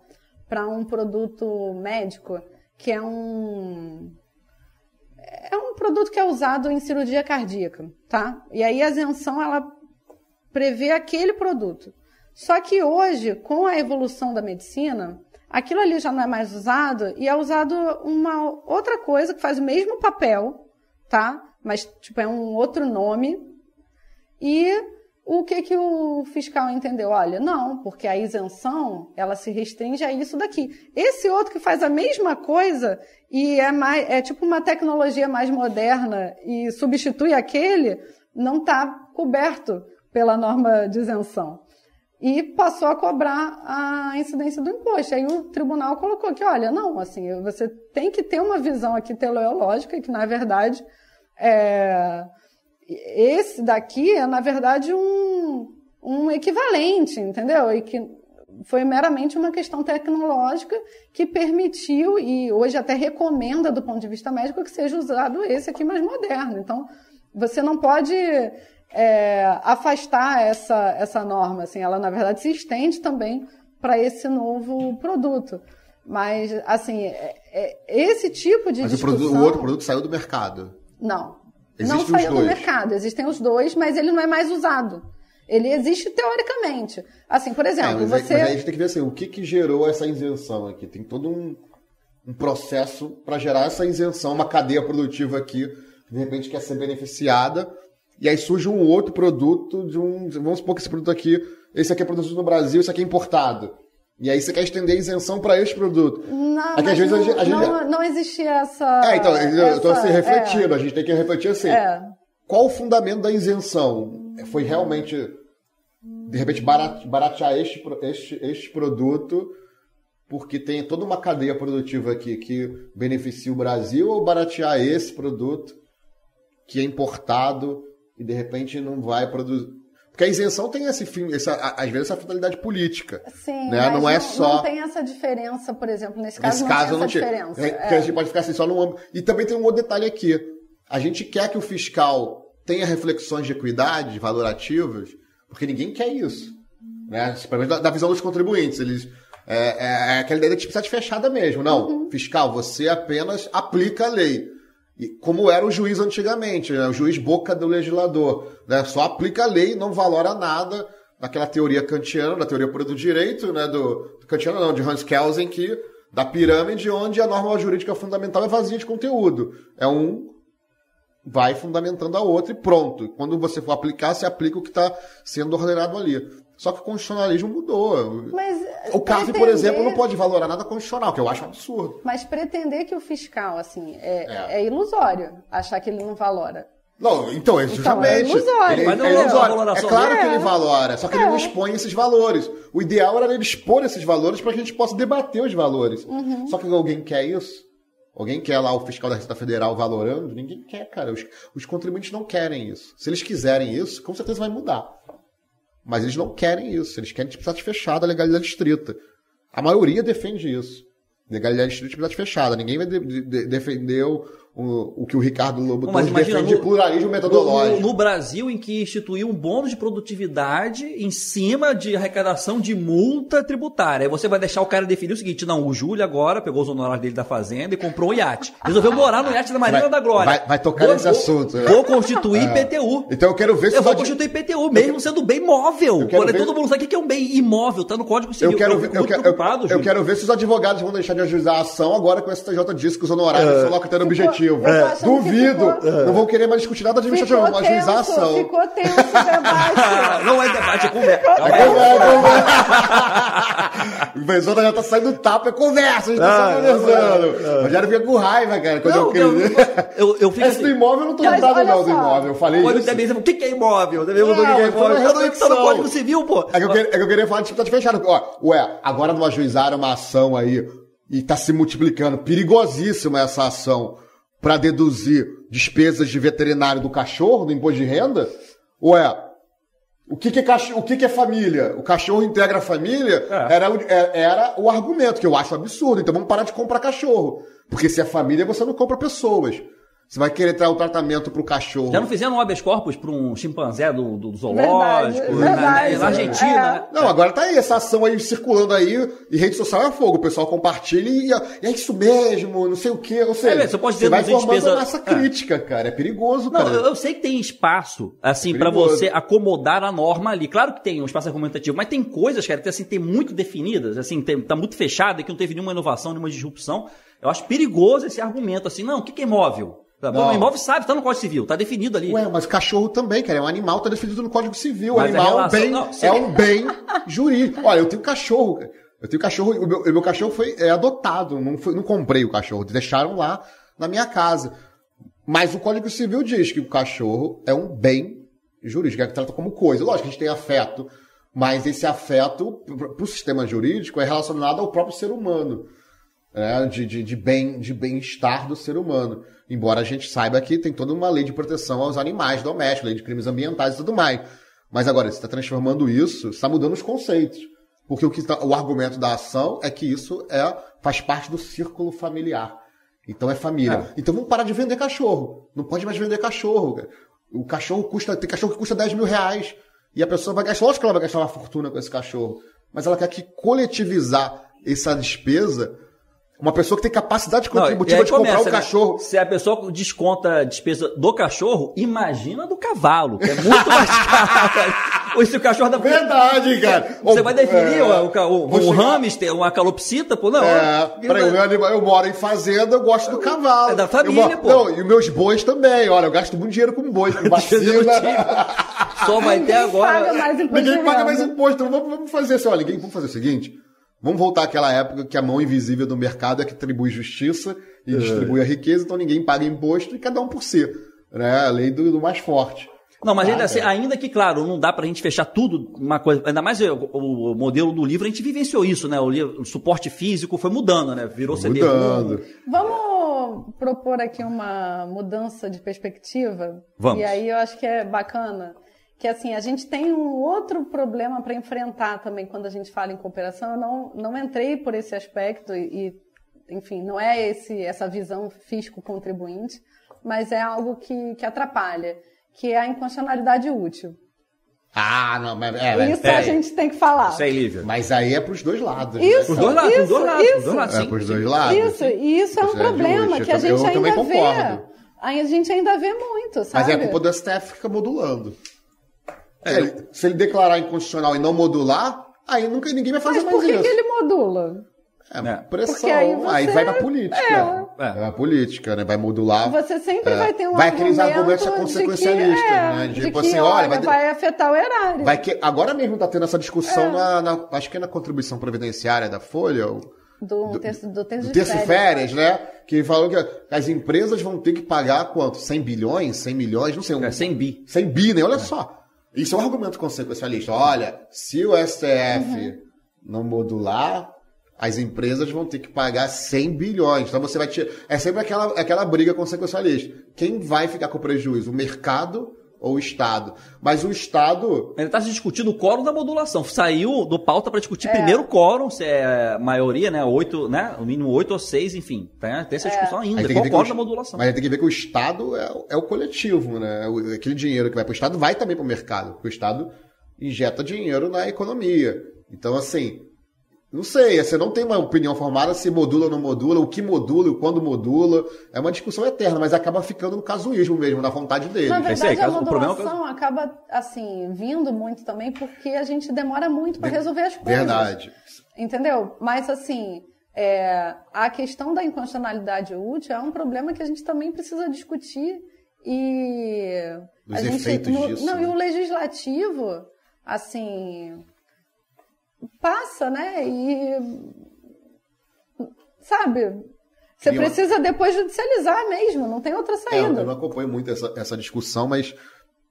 para um produto médico que é um é um produto que é usado em cirurgia cardíaca, tá? E aí a isenção ela prevê aquele produto. Só que hoje, com a evolução da medicina, aquilo ali já não é mais usado e é usado uma outra coisa que faz o mesmo papel, tá? Mas tipo é um outro nome. E o que que o fiscal entendeu? Olha, não, porque a isenção ela se restringe a isso daqui. Esse outro que faz a mesma coisa e é mais é tipo uma tecnologia mais moderna e substitui aquele, não está coberto pela norma de isenção e passou a cobrar a incidência do imposto. Aí o tribunal colocou que, olha, não, assim, você tem que ter uma visão aqui teleológica, que na verdade é, esse daqui é, na verdade, um, um equivalente, entendeu? E que foi meramente uma questão tecnológica que permitiu e hoje até recomenda, do ponto de vista médico, que seja usado esse aqui mais moderno. Então, você não pode é, afastar essa, essa norma. Assim, ela, na verdade, se estende também para esse novo produto. Mas, assim, é, é, esse tipo de mas discussão... o, produto, o outro produto saiu do mercado. Não. Existem não saiu do mercado. Existem os dois, mas ele não é mais usado. Ele existe teoricamente. Assim, por É, exemplo, mas, aí- você... mas aí a gente tem que ver assim, o que, que gerou essa isenção aqui? Tem todo um, um processo para gerar essa isenção, uma cadeia produtiva aqui, que de repente quer ser beneficiada, e aí surge um outro produto de um. Vamos supor que esse produto aqui, esse aqui é produzido no Brasil, esse aqui é importado. E aí você quer estender a isenção para este produto. Não, É que às vezes a não, gente- a gente- não, não existia essa... É, então, eu estou essa- assim, refletindo, a gente tem que refletir assim. É, Qual o fundamento da isenção? Foi realmente, de repente, barat- baratear este, este, este produto porque tem toda uma cadeia produtiva aqui que beneficia o Brasil ou baratear esse produto que é importado e de repente não vai produzir. Porque a isenção tem esse fim, essa, às vezes essa finalidade política. Sim, Né? mas Não é só- Não tem essa diferença, por exemplo, nesse caso Nesse não caso, tem não essa tinha. diferença. É, É. a gente pode ficar assim só no âmbito. E também tem um outro detalhe aqui. A gente quer que o fiscal tenha reflexões de equidade, valorativas, porque ninguém quer isso. Né? Pelo menos da, da visão dos contribuintes. Eles, é, é, é aquela ideia de tipo fechada mesmo. Não, Uhum. fiscal, você apenas aplica a lei. E como era o juiz antigamente, né? o juiz boca do legislador. Né? Só aplica a lei, não valora nada naquela teoria kantiana, da teoria pura do direito, né? do, do não, de Hans Kelsen, que da pirâmide onde a norma jurídica fundamental é vazia de conteúdo. É um vai fundamentando a outra e pronto. Quando você for aplicar, você aplica o que está sendo ordenado ali. Só que o constitucionalismo mudou. Mas, O CAF, por exemplo, não pode valorar nada constitucional, que eu acho absurdo. Mas pretender que o fiscal, assim, é, É. é ilusório achar que ele não valora. Não, então, é justamente. ilusório. Ele, Mas não é é ilusório. valoração É claro que ele valora, só que ele É. não expõe esses valores. O ideal era ele expor esses valores para que a gente possa debater os valores. Uhum. Só que alguém quer isso? Alguém quer lá o fiscal da Receita Federal valorando? Ninguém quer, cara. Os, os contribuintes não querem isso. Se eles quiserem isso, com certeza vai mudar. Mas eles não querem isso. Eles querem tipo fechada, legalidade estrita. A maioria defende isso. Legalidade estrita e fechada. Ninguém vai de- de- defender o, o, o que o Ricardo Lobo Pô, mas defende no- pluralismo No, metodológico. no Brasil, em que instituiu um bônus de produtividade em cima de arrecadação de multa tributária. Aí você vai deixar o cara definir o seguinte: não, o Júlio agora pegou os honorários dele da fazenda e comprou um iate. Resolveu morar no iate da Marina Vai- da Glória. vai- vai tocar Vou- nesse vou- assunto, né? Vou constituir IPTU. Então eu quero ver se Eu vou adi- constituir IPTU, mesmo sendo bem móvel. Eu quero Porém, ver- todo mundo sabe o que é um bem imóvel, tá no Código Civil. Eu quero, eu ver, eu, muito quero, preocupado, eu, eu quero ver se os advogados vão deixar de ajuizar a ação agora que o STJ disse que os honorários são critério Ficou- objetivo. Eu tô achando que Duvido. ficou- Não vão querer mais discutir nada administrativo, Ficou vão ajuizar a tenso, ação. ficou tenso o debate. Não é debate, é conversa. É conversa, O Vezona já tá saindo tapa, é conversa, a gente tá Ah, só conversando. O Rogério fica com raiva, cara, quando Não, eu eu, queria. eu, eu fico Esse do assim. imóvel eu não tô lembrado não do imóvel, eu falei Pode isso. também dizer, o que é imóvel? Também Não, mudou o que é imóvel. Eu tô reflexão. no Código Civil, pô. É que, eu queria, é que eu queria falar de tipo, tá fechado. Ó, ué, agora não ajuizaram uma ação aí e tá se multiplicando. Perigosíssima essa ação pra deduzir despesas de veterinário do cachorro, do imposto de renda? Ué, o que que é, cachorro, o que que é família? O cachorro integra a família? É. Era, é- era o argumento, que eu acho absurdo. Então vamos parar de comprar cachorro. Porque se é família, você não compra pessoas. Você vai querer dar o tratamento pro cachorro. Já não fizeram um habeas corpus para um chimpanzé do, do zoológico? Verdade, verdade. na, na Argentina, É. né? Não, agora tá aí, essa ação aí circulando aí, e rede social é fogo, o pessoal compartilha e, e é isso mesmo, não sei o quê, ou seja, É, você pode vai deduzir formando despesa- essa É. crítica, cara, é perigoso, Não, cara. eu, eu sei que tem espaço, assim, É pra perigoso. você acomodar a norma ali. Claro que tem um espaço argumentativo, mas tem coisas, cara, que assim, tem muito definidas, assim, tem, tá muito fechada, que não teve nenhuma inovação, nenhuma disrupção. Eu acho perigoso esse argumento, assim, não, o que, que é imóvel? Tá? Não. O imóvel sabe, tá no Código Civil, tá definido ali. Ué, mas cachorro também, cara, é um animal, tá definido no Código Civil, o Mas a animal relação- é um bem, não, é um bem jurídico. Olha, eu tenho cachorro, eu tenho cachorro, o meu, o meu cachorro foi é, adotado, não, foi, não comprei o cachorro, deixaram lá na minha casa. Mas o Código Civil diz que o cachorro é um bem jurídico, é que trata como coisa. Lógico que a gente tem afeto, mas esse afeto, para o sistema jurídico, é relacionado ao próprio ser humano. Né, de, de, de bem de bem-estar do ser humano. Embora a gente saiba que tem toda uma lei de proteção aos animais domésticos, lei de crimes ambientais e tudo mais. Mas agora, você está transformando isso, está mudando os conceitos. Porque o, que tá- o argumento da ação é que isso é, faz parte do círculo familiar. Então é família. Então vamos parar de vender cachorro. Não pode mais vender cachorro. cara. O cachorro custa. Tem cachorro que custa 10 mil reais. E a pessoa vai gastar. Lógico que ela vai gastar uma fortuna com esse cachorro. Mas ela quer que coletivizar essa despesa. Uma pessoa que tem capacidade Não, contributiva aí de comprar começa, um né? cachorro. Se a pessoa desconta a despesa do cachorro, imagina do cavalo, que é muito mais caro. Ou se o cachorro da Verdade, cara. Você Ou- vai definir é, o, o, o, um chegar- hamster, uma calopsita, pô, não. É, peraí, o meu animal, eu moro em fazenda, eu gosto do cavalo. É da família, Eu moro- pô. Não, e os meus bois também. Olha, eu gasto muito dinheiro com boi, com vacina. Só vai ter Ninguém paga agora. mais imposto Ninguém paga renda. mais imposto. Então vamos, vamos fazer assim, olha, ninguém, vamos fazer o seguinte. Vamos voltar àquela época que a mão invisível do mercado é que atribui justiça e distribui a riqueza, então ninguém paga imposto e cada um por si. Né? A lei do, do mais forte. Não, mas ainda, Ah, assim, cara. ainda que, claro, não dá pra gente fechar tudo uma coisa. Ainda mais o, o modelo do livro, a gente vivenciou isso, né? O, livro- o suporte físico foi mudando, né? Virou CD. Mudando. Vamos propor aqui uma mudança de perspectiva? Vamos. E aí eu acho que é bacana. Que assim, a gente tem um outro problema para enfrentar também quando a gente fala em cooperação. Eu não, não entrei por esse aspecto e, e, enfim, não é esse, essa visão fisco-contribuinte, mas é algo que, que atrapalha, que é a inconstitucionalidade útil. Ah, não, mas, é, Isso é. a gente tem que falar. Isso aí, Lívia. mas aí é pros dois lados. Isso, Pros dois lados, pros dois isso, lados, isso. dois lados, Né? É pros sim. dois lados. Isso, e isso é um Isso é problema que a Eu gente também ainda vê. concordo. Aí a gente ainda vê muito, sabe? Mas é a culpa do STF que fica modulando. Se ele, se ele declarar inconstitucional e não modular, aí nunca ninguém vai fazer Mas mais por que, isso. que ele modula? É, É. pressão. Porque aí você- vai pra política. É. Vai pra política, né? Vai modular. Você sempre É. vai ter um Vai aqueles argumentos argumento de consequencialistas, que, é, né? De Tipo que, assim, olha, vai vai, afetar o erário. Vai que, agora mesmo tá tendo essa discussão É. na, na- Acho que é na contribuição previdenciária da Folha. o- Do, terço, do terço do de terço de férias, né? Que falou que as empresas vão ter que pagar quanto? 100 bilhões? 100 milhões? Não sei. Um, É, 100 bi. 100 bi, né? Olha só. Isso é um argumento consequencialista. Olha, se o STF Uhum. não modular, as empresas vão ter que pagar 100 bilhões. Então você vai tirar. É sempre aquela, aquela briga consequencialista. Quem vai ficar com prejuízo? O mercado ou o Estado? Mas o Estado. Ele está se discutindo o quórum da modulação. Saiu do pauta para É. discutir primeiro o quórum, se é maioria, né? Oito, né? No mínimo oito ou seis, enfim. Tem, tem essa discussão ainda. Aí tem que Qual o o quórum da modulação? Mas tem que ver que o Estado é, o- é o coletivo, né? O- Aquele dinheiro que vai para o Estado vai também para o mercado, porque o Estado injeta dinheiro na economia. Então, assim, não sei, você não tem uma opinião formada se modula ou não modula, o que modula, o quando modula. É uma discussão eterna, mas acaba ficando no casuísmo mesmo, na vontade dele. Na É aí, verdade, a caso- o problema é o modulação acaba, assim, vindo muito também porque a gente demora muito para resolver as coisas. Verdade. Entendeu? Mas, assim, é, a questão da inconstitucionalidade útil é um problema que a gente também precisa discutir e... Os a gente, efeitos no- disso, Não, né? e o legislativo, assim, passa, né? E... Sabe? Você precisa depois judicializar mesmo, não tem outra É, saída. eu não acompanho muito essa, essa discussão, mas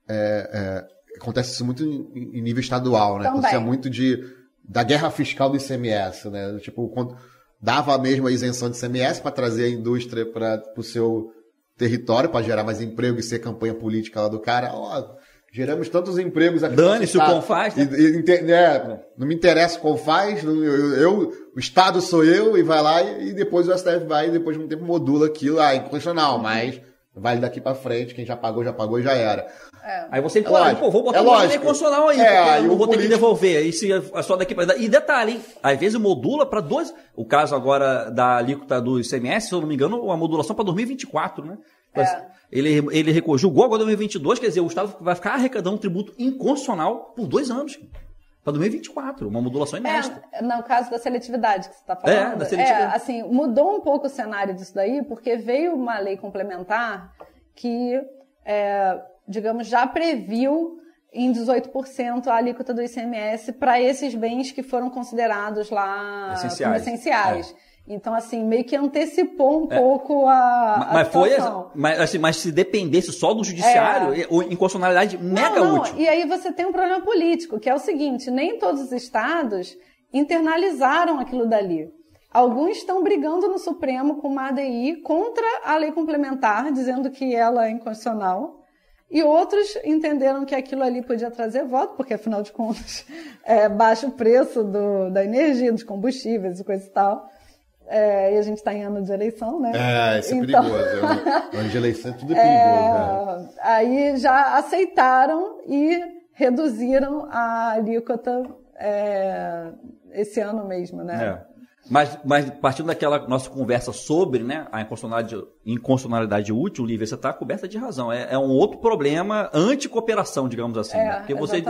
é, é, acontece isso muito em, em nível estadual, né? Também. Acontecia muito de, da guerra fiscal do ICMS, né? Tipo, quando dava mesmo a isenção de ICMS para trazer a indústria para o seu território, para gerar mais emprego e ser campanha política lá do cara. Ó, geramos tantos empregos aqui. Dane-se o Confaz, né? E- e- né, Não me interessa o Confaz, não- eu, eu- o Estado sou eu, e vai lá e, e depois o STF vai e depois de um tempo modula aquilo, ah, inconstitucional, mas vale daqui para frente, quem já pagou, já pagou e já era. É. Aí você empurra, é pô, vou botar é um lei constitucional aí, é, porque eu não vou político... ter que devolver. E se é só daqui para E detalhe, hein? às vezes modula para dois. O caso agora da alíquota do ICMS, se eu não me engano, a modulação para 2024, né? É. Ele, ele julgou agora 2022, quer dizer, o Estado vai ficar arrecadando um tributo inconstitucional por dois anos para 2024, uma modulação inédita. É, no caso da seletividade que você está falando. É, da seletividade. É, assim, mudou um pouco o cenário disso daí, porque veio uma lei complementar que, é, digamos, já previu em 18% a alíquota do ICMS para esses bens que foram considerados lá essenciais. como essenciais. É. Então, assim, meio que antecipou um é. pouco a. Mas, a foi. Mas, assim, mas se dependesse só do judiciário, é. inconstitucionalidade mega não, não. útil. E aí você tem um problema político, que é o seguinte: nem todos os estados internalizaram aquilo dali. Alguns estão brigando no Supremo com uma ADI contra a lei complementar, dizendo que ela é inconstitucional. E outros entenderam que aquilo ali podia trazer voto, porque afinal de contas é, baixa o preço do, da energia, dos combustíveis e coisa e tal. É, e a gente está em ano de eleição, né? É, isso é então... perigoso. É ano de eleição tudo é, é perigoso. É, aí já aceitaram e reduziram a alíquota é, esse ano mesmo, né? Mas, mas partindo daquela nossa conversa sobre né, a inconstitucionalidade, inconstitucionalidade útil, Lívia, você está coberta de razão. É, é, um outro problema anti-cooperação, digamos assim. É, né? Porque você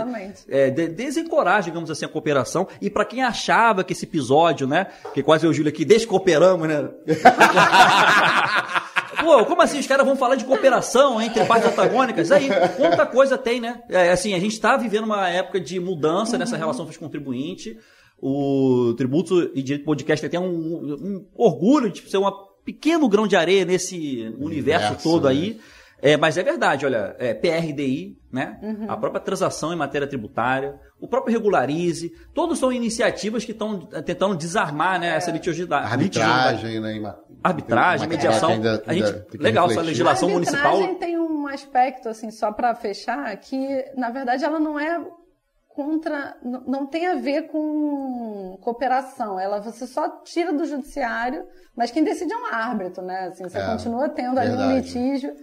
é, de, desencoraja, digamos assim, a cooperação. E para quem achava que esse episódio, né? Que quase eu e o Júlio aqui descooperamos, né? Pô, como assim? Os caras vão falar de cooperação entre partes antagônicas? Aí, quanta coisa tem, né? É, assim, a gente está vivendo uma época de mudança nessa relação fisco-contribuinte o Tributo e Direito Podcast tem um, um, orgulho de ser um pequeno grão de areia nesse universo, universo todo aí. Né? É, mas é verdade, olha, é, PRDI, né? Uhum. A própria transação em matéria tributária, o próprio Regularize, todos são iniciativas que estão tentando desarmar né, é. essa litigiosidade. Arbitragem, né? Arbitragem, mediação. Ainda, a gente, legal, essa legislação a municipal. tem um aspecto, assim, só para fechar, que na verdade ela não é contra, não tem a ver com cooperação. Ela você só tira do judiciário, mas quem decide é um árbitro, né? Assim, você é, continua tendo ali um litígio.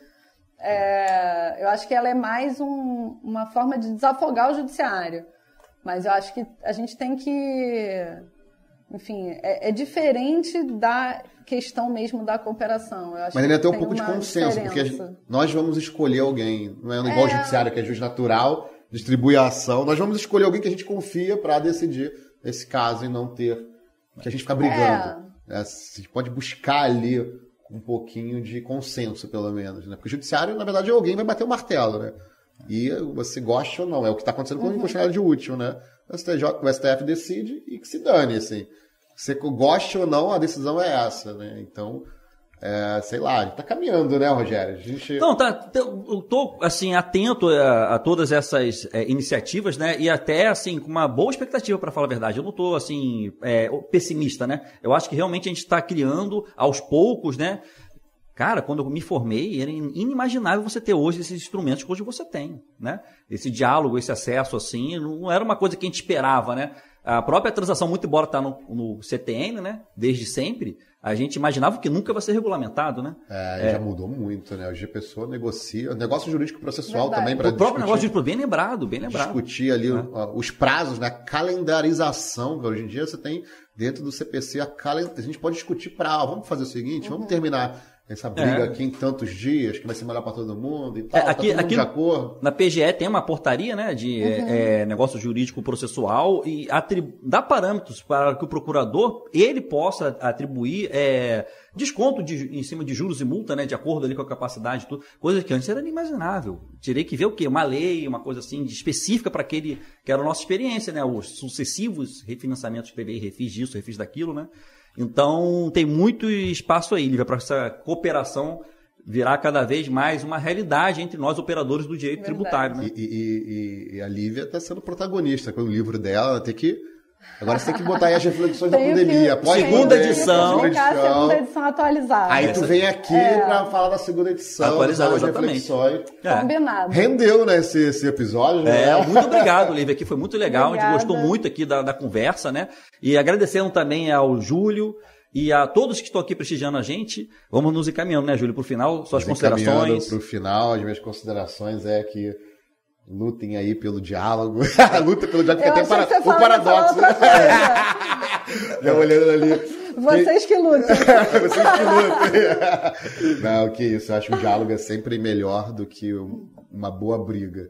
É, eu acho que ela é mais um, uma forma de desafogar o judiciário. Mas eu acho que a gente tem que. Enfim, é, é diferente da questão mesmo da cooperação. Mas ainda tem um pouco de consenso, diferença. porque nós vamos escolher alguém, não é igual o é. judiciário, que é juiz natural, distribui a ação. Nós vamos escolher alguém que a gente confia para decidir esse caso e não ter que a gente ficar brigando. É. É, a gente pode buscar ali um pouquinho de consenso, pelo menos, né? Porque o judiciário, na verdade, é alguém vai bater o martelo, né? E você gosta ou não, é o que está acontecendo com uhum. o de útil, né? O, STJ, o STF decide e que se dane, assim. Você gosta ou não, a decisão é essa, né? Então, é, sei lá, a gente tá caminhando, né, Rogério? A gente... Não, tá, eu tô, assim, atento a, a todas essas é, iniciativas, né, e até, assim, com uma boa expectativa, para falar a verdade. Eu não tô, assim, é, pessimista, né? Eu acho que realmente a gente está criando, aos poucos, né, Cara, quando eu me formei, era inimaginável você ter hoje esses instrumentos que hoje você tem, né? Esse diálogo, esse acesso, assim, não era uma coisa que a gente esperava, né? A própria transação, muito embora está no, no, CTN, né? Desde sempre, a gente imaginava que nunca vai ser regulamentado, né? É, é. já mudou muito, né? Hoje a pessoa negocia, negócio jurídico processual Verdade. também para O próprio negócio jurídico, bem lembrado, bem lembrado. Discutir ali é. os prazos, né? A calendarização, que hoje em dia você tem dentro do CPC a, calend... a gente pode discutir para, vamos fazer o seguinte, uhum. vamos terminar essa briga é. aqui em tantos dias, que vai ser melhor para todo mundo e tal. É, aqui, tá aqui Na PGE tem uma portaria né, de uhum. é, negócio jurídico processual e dá parâmetros para que o procurador ele possa atribuir é, desconto de, em cima de juros e multa, né, de acordo ali com a capacidade, tudo, coisa que antes era inimaginável. Terei que ver o quê? Uma lei, uma coisa assim específica para aquele que era a nossa experiência, né, os sucessivos refinanciamentos PVI, refis disso, refis daquilo, né. Então, tem muito espaço aí, Lívia, para essa cooperação virar cada vez mais uma realidade entre nós, operadores do direito Verdade. tributário. Né? E, e, e, a Lívia está sendo protagonista com o livro dela, ela tem que Agora você tem que botar aí as reflexões da pandemia. Pode segunda edição. Segunda edição. segunda edição atualizada. Aí tu vem aqui é. para falar da segunda edição. Atualizada, exatamente. É. Combinado. Rendeu, né, esse, esse episódio. Né? É, muito obrigado, Lívia. Aqui foi muito legal. Obrigada. A gente gostou muito aqui da, da conversa, né? E agradecendo também ao Júlio E a todos que estão aqui prestigiando a gente, vamos nos encaminhando, né, Júlio, para o final, suas considerações. Para o final, as minhas considerações é que lutem aí pelo diálogo. Luta pelo diálogo, porque tem para... o paradoxo. Já olhando ali. Vocês que lutam. Vocês que lutam. Não, que isso. Eu acho que o diálogo é sempre melhor do que uma boa briga.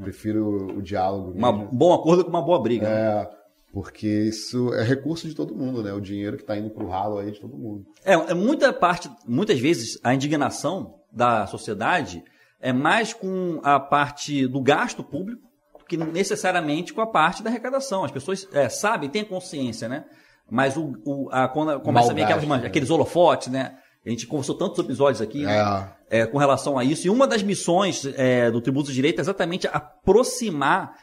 Prefiro o diálogo. Um bom acordo com uma boa briga. Né? É. Né? Porque isso é recurso de todo mundo, né? O dinheiro que está indo para o ralo aí de todo mundo. É, é, muita parte, muitas vezes a indignação da sociedade é mais com a parte do gasto público do que necessariamente com a parte da arrecadação. As pessoas é, sabem, têm consciência, né? Mas o, o a, quando começa a ver aquelas, né? aqueles holofotes, né? A gente conversou tantos episódios aqui né? é. É, com relação a isso. E uma das missões é, do Tributo de Direito é exatamente aproximar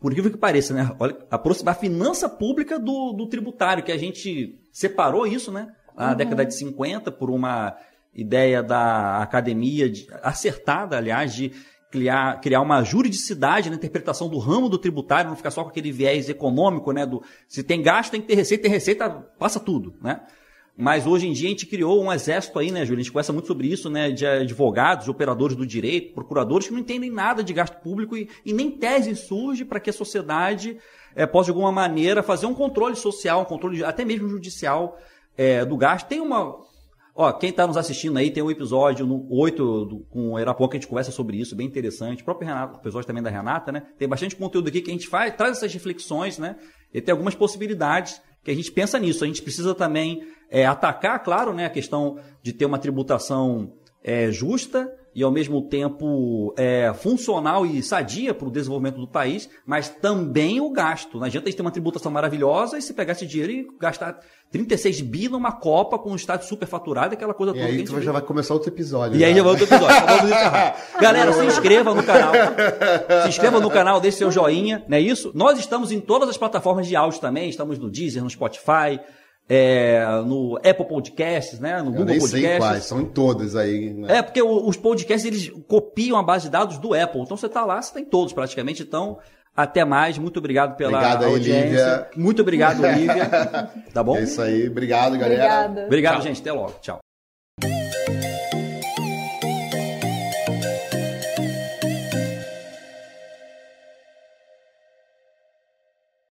por incrível que pareça, né? Olha, aproximar a finança pública do, do tributário, que a gente separou isso, né? Na uhum. década de 50, por uma ideia da academia, de, acertada, aliás, de criar, criar uma juridicidade na interpretação do ramo do tributário, não ficar só com aquele viés econômico, né? Do, se tem gasto, tem que ter receita, tem receita, passa tudo, né? Mas hoje em dia a gente criou um exército aí, né, Júlio? A gente conversa muito sobre isso, né? De advogados, operadores do direito, procuradores que não entendem nada de gasto público e, e nem tese surge para que a sociedade é, possa, de alguma maneira, fazer um controle social, um controle até mesmo judicial é, do gasto. Tem uma. Ó, quem está nos assistindo aí tem um episódio no 8 do, com o Erapuã que a gente conversa sobre isso, bem interessante. O próprio Renato, episódio também da Renata, né? Tem bastante conteúdo aqui que a gente faz, traz essas reflexões, né? E tem algumas possibilidades que a gente pensa nisso. A gente precisa também é, atacar, claro, né, a questão de ter uma tributação é, justa e ao mesmo tempo é, funcional e sadia para o desenvolvimento do país, mas também o gasto. Não adianta a gente ter uma tributação maravilhosa e se pegar esse dinheiro e gastar 36 bi numa Copa com um estádio superfaturado, aquela coisa e toda. E aí que já vai começar outro episódio. E já. aí já vai outro episódio. Galera, se inscreva no canal. Se inscreva no canal, deixe seu joinha, não é isso? Nós estamos em todas as plataformas de áudio também, estamos no Deezer, no Spotify, é, no Apple Podcasts, né? No Eu Google nem Podcasts. Sei quais, são em todas aí. Né? É, porque os podcasts eles copiam a base de dados do Apple. Então você está lá, você tem todos praticamente. Então, até mais. Muito obrigado pela obrigado audiência. Lívia. Muito obrigado, Lívia. Tá bom? É isso aí. Obrigado, galera. Obrigada. Obrigado, Tchau. gente. Até logo. Tchau.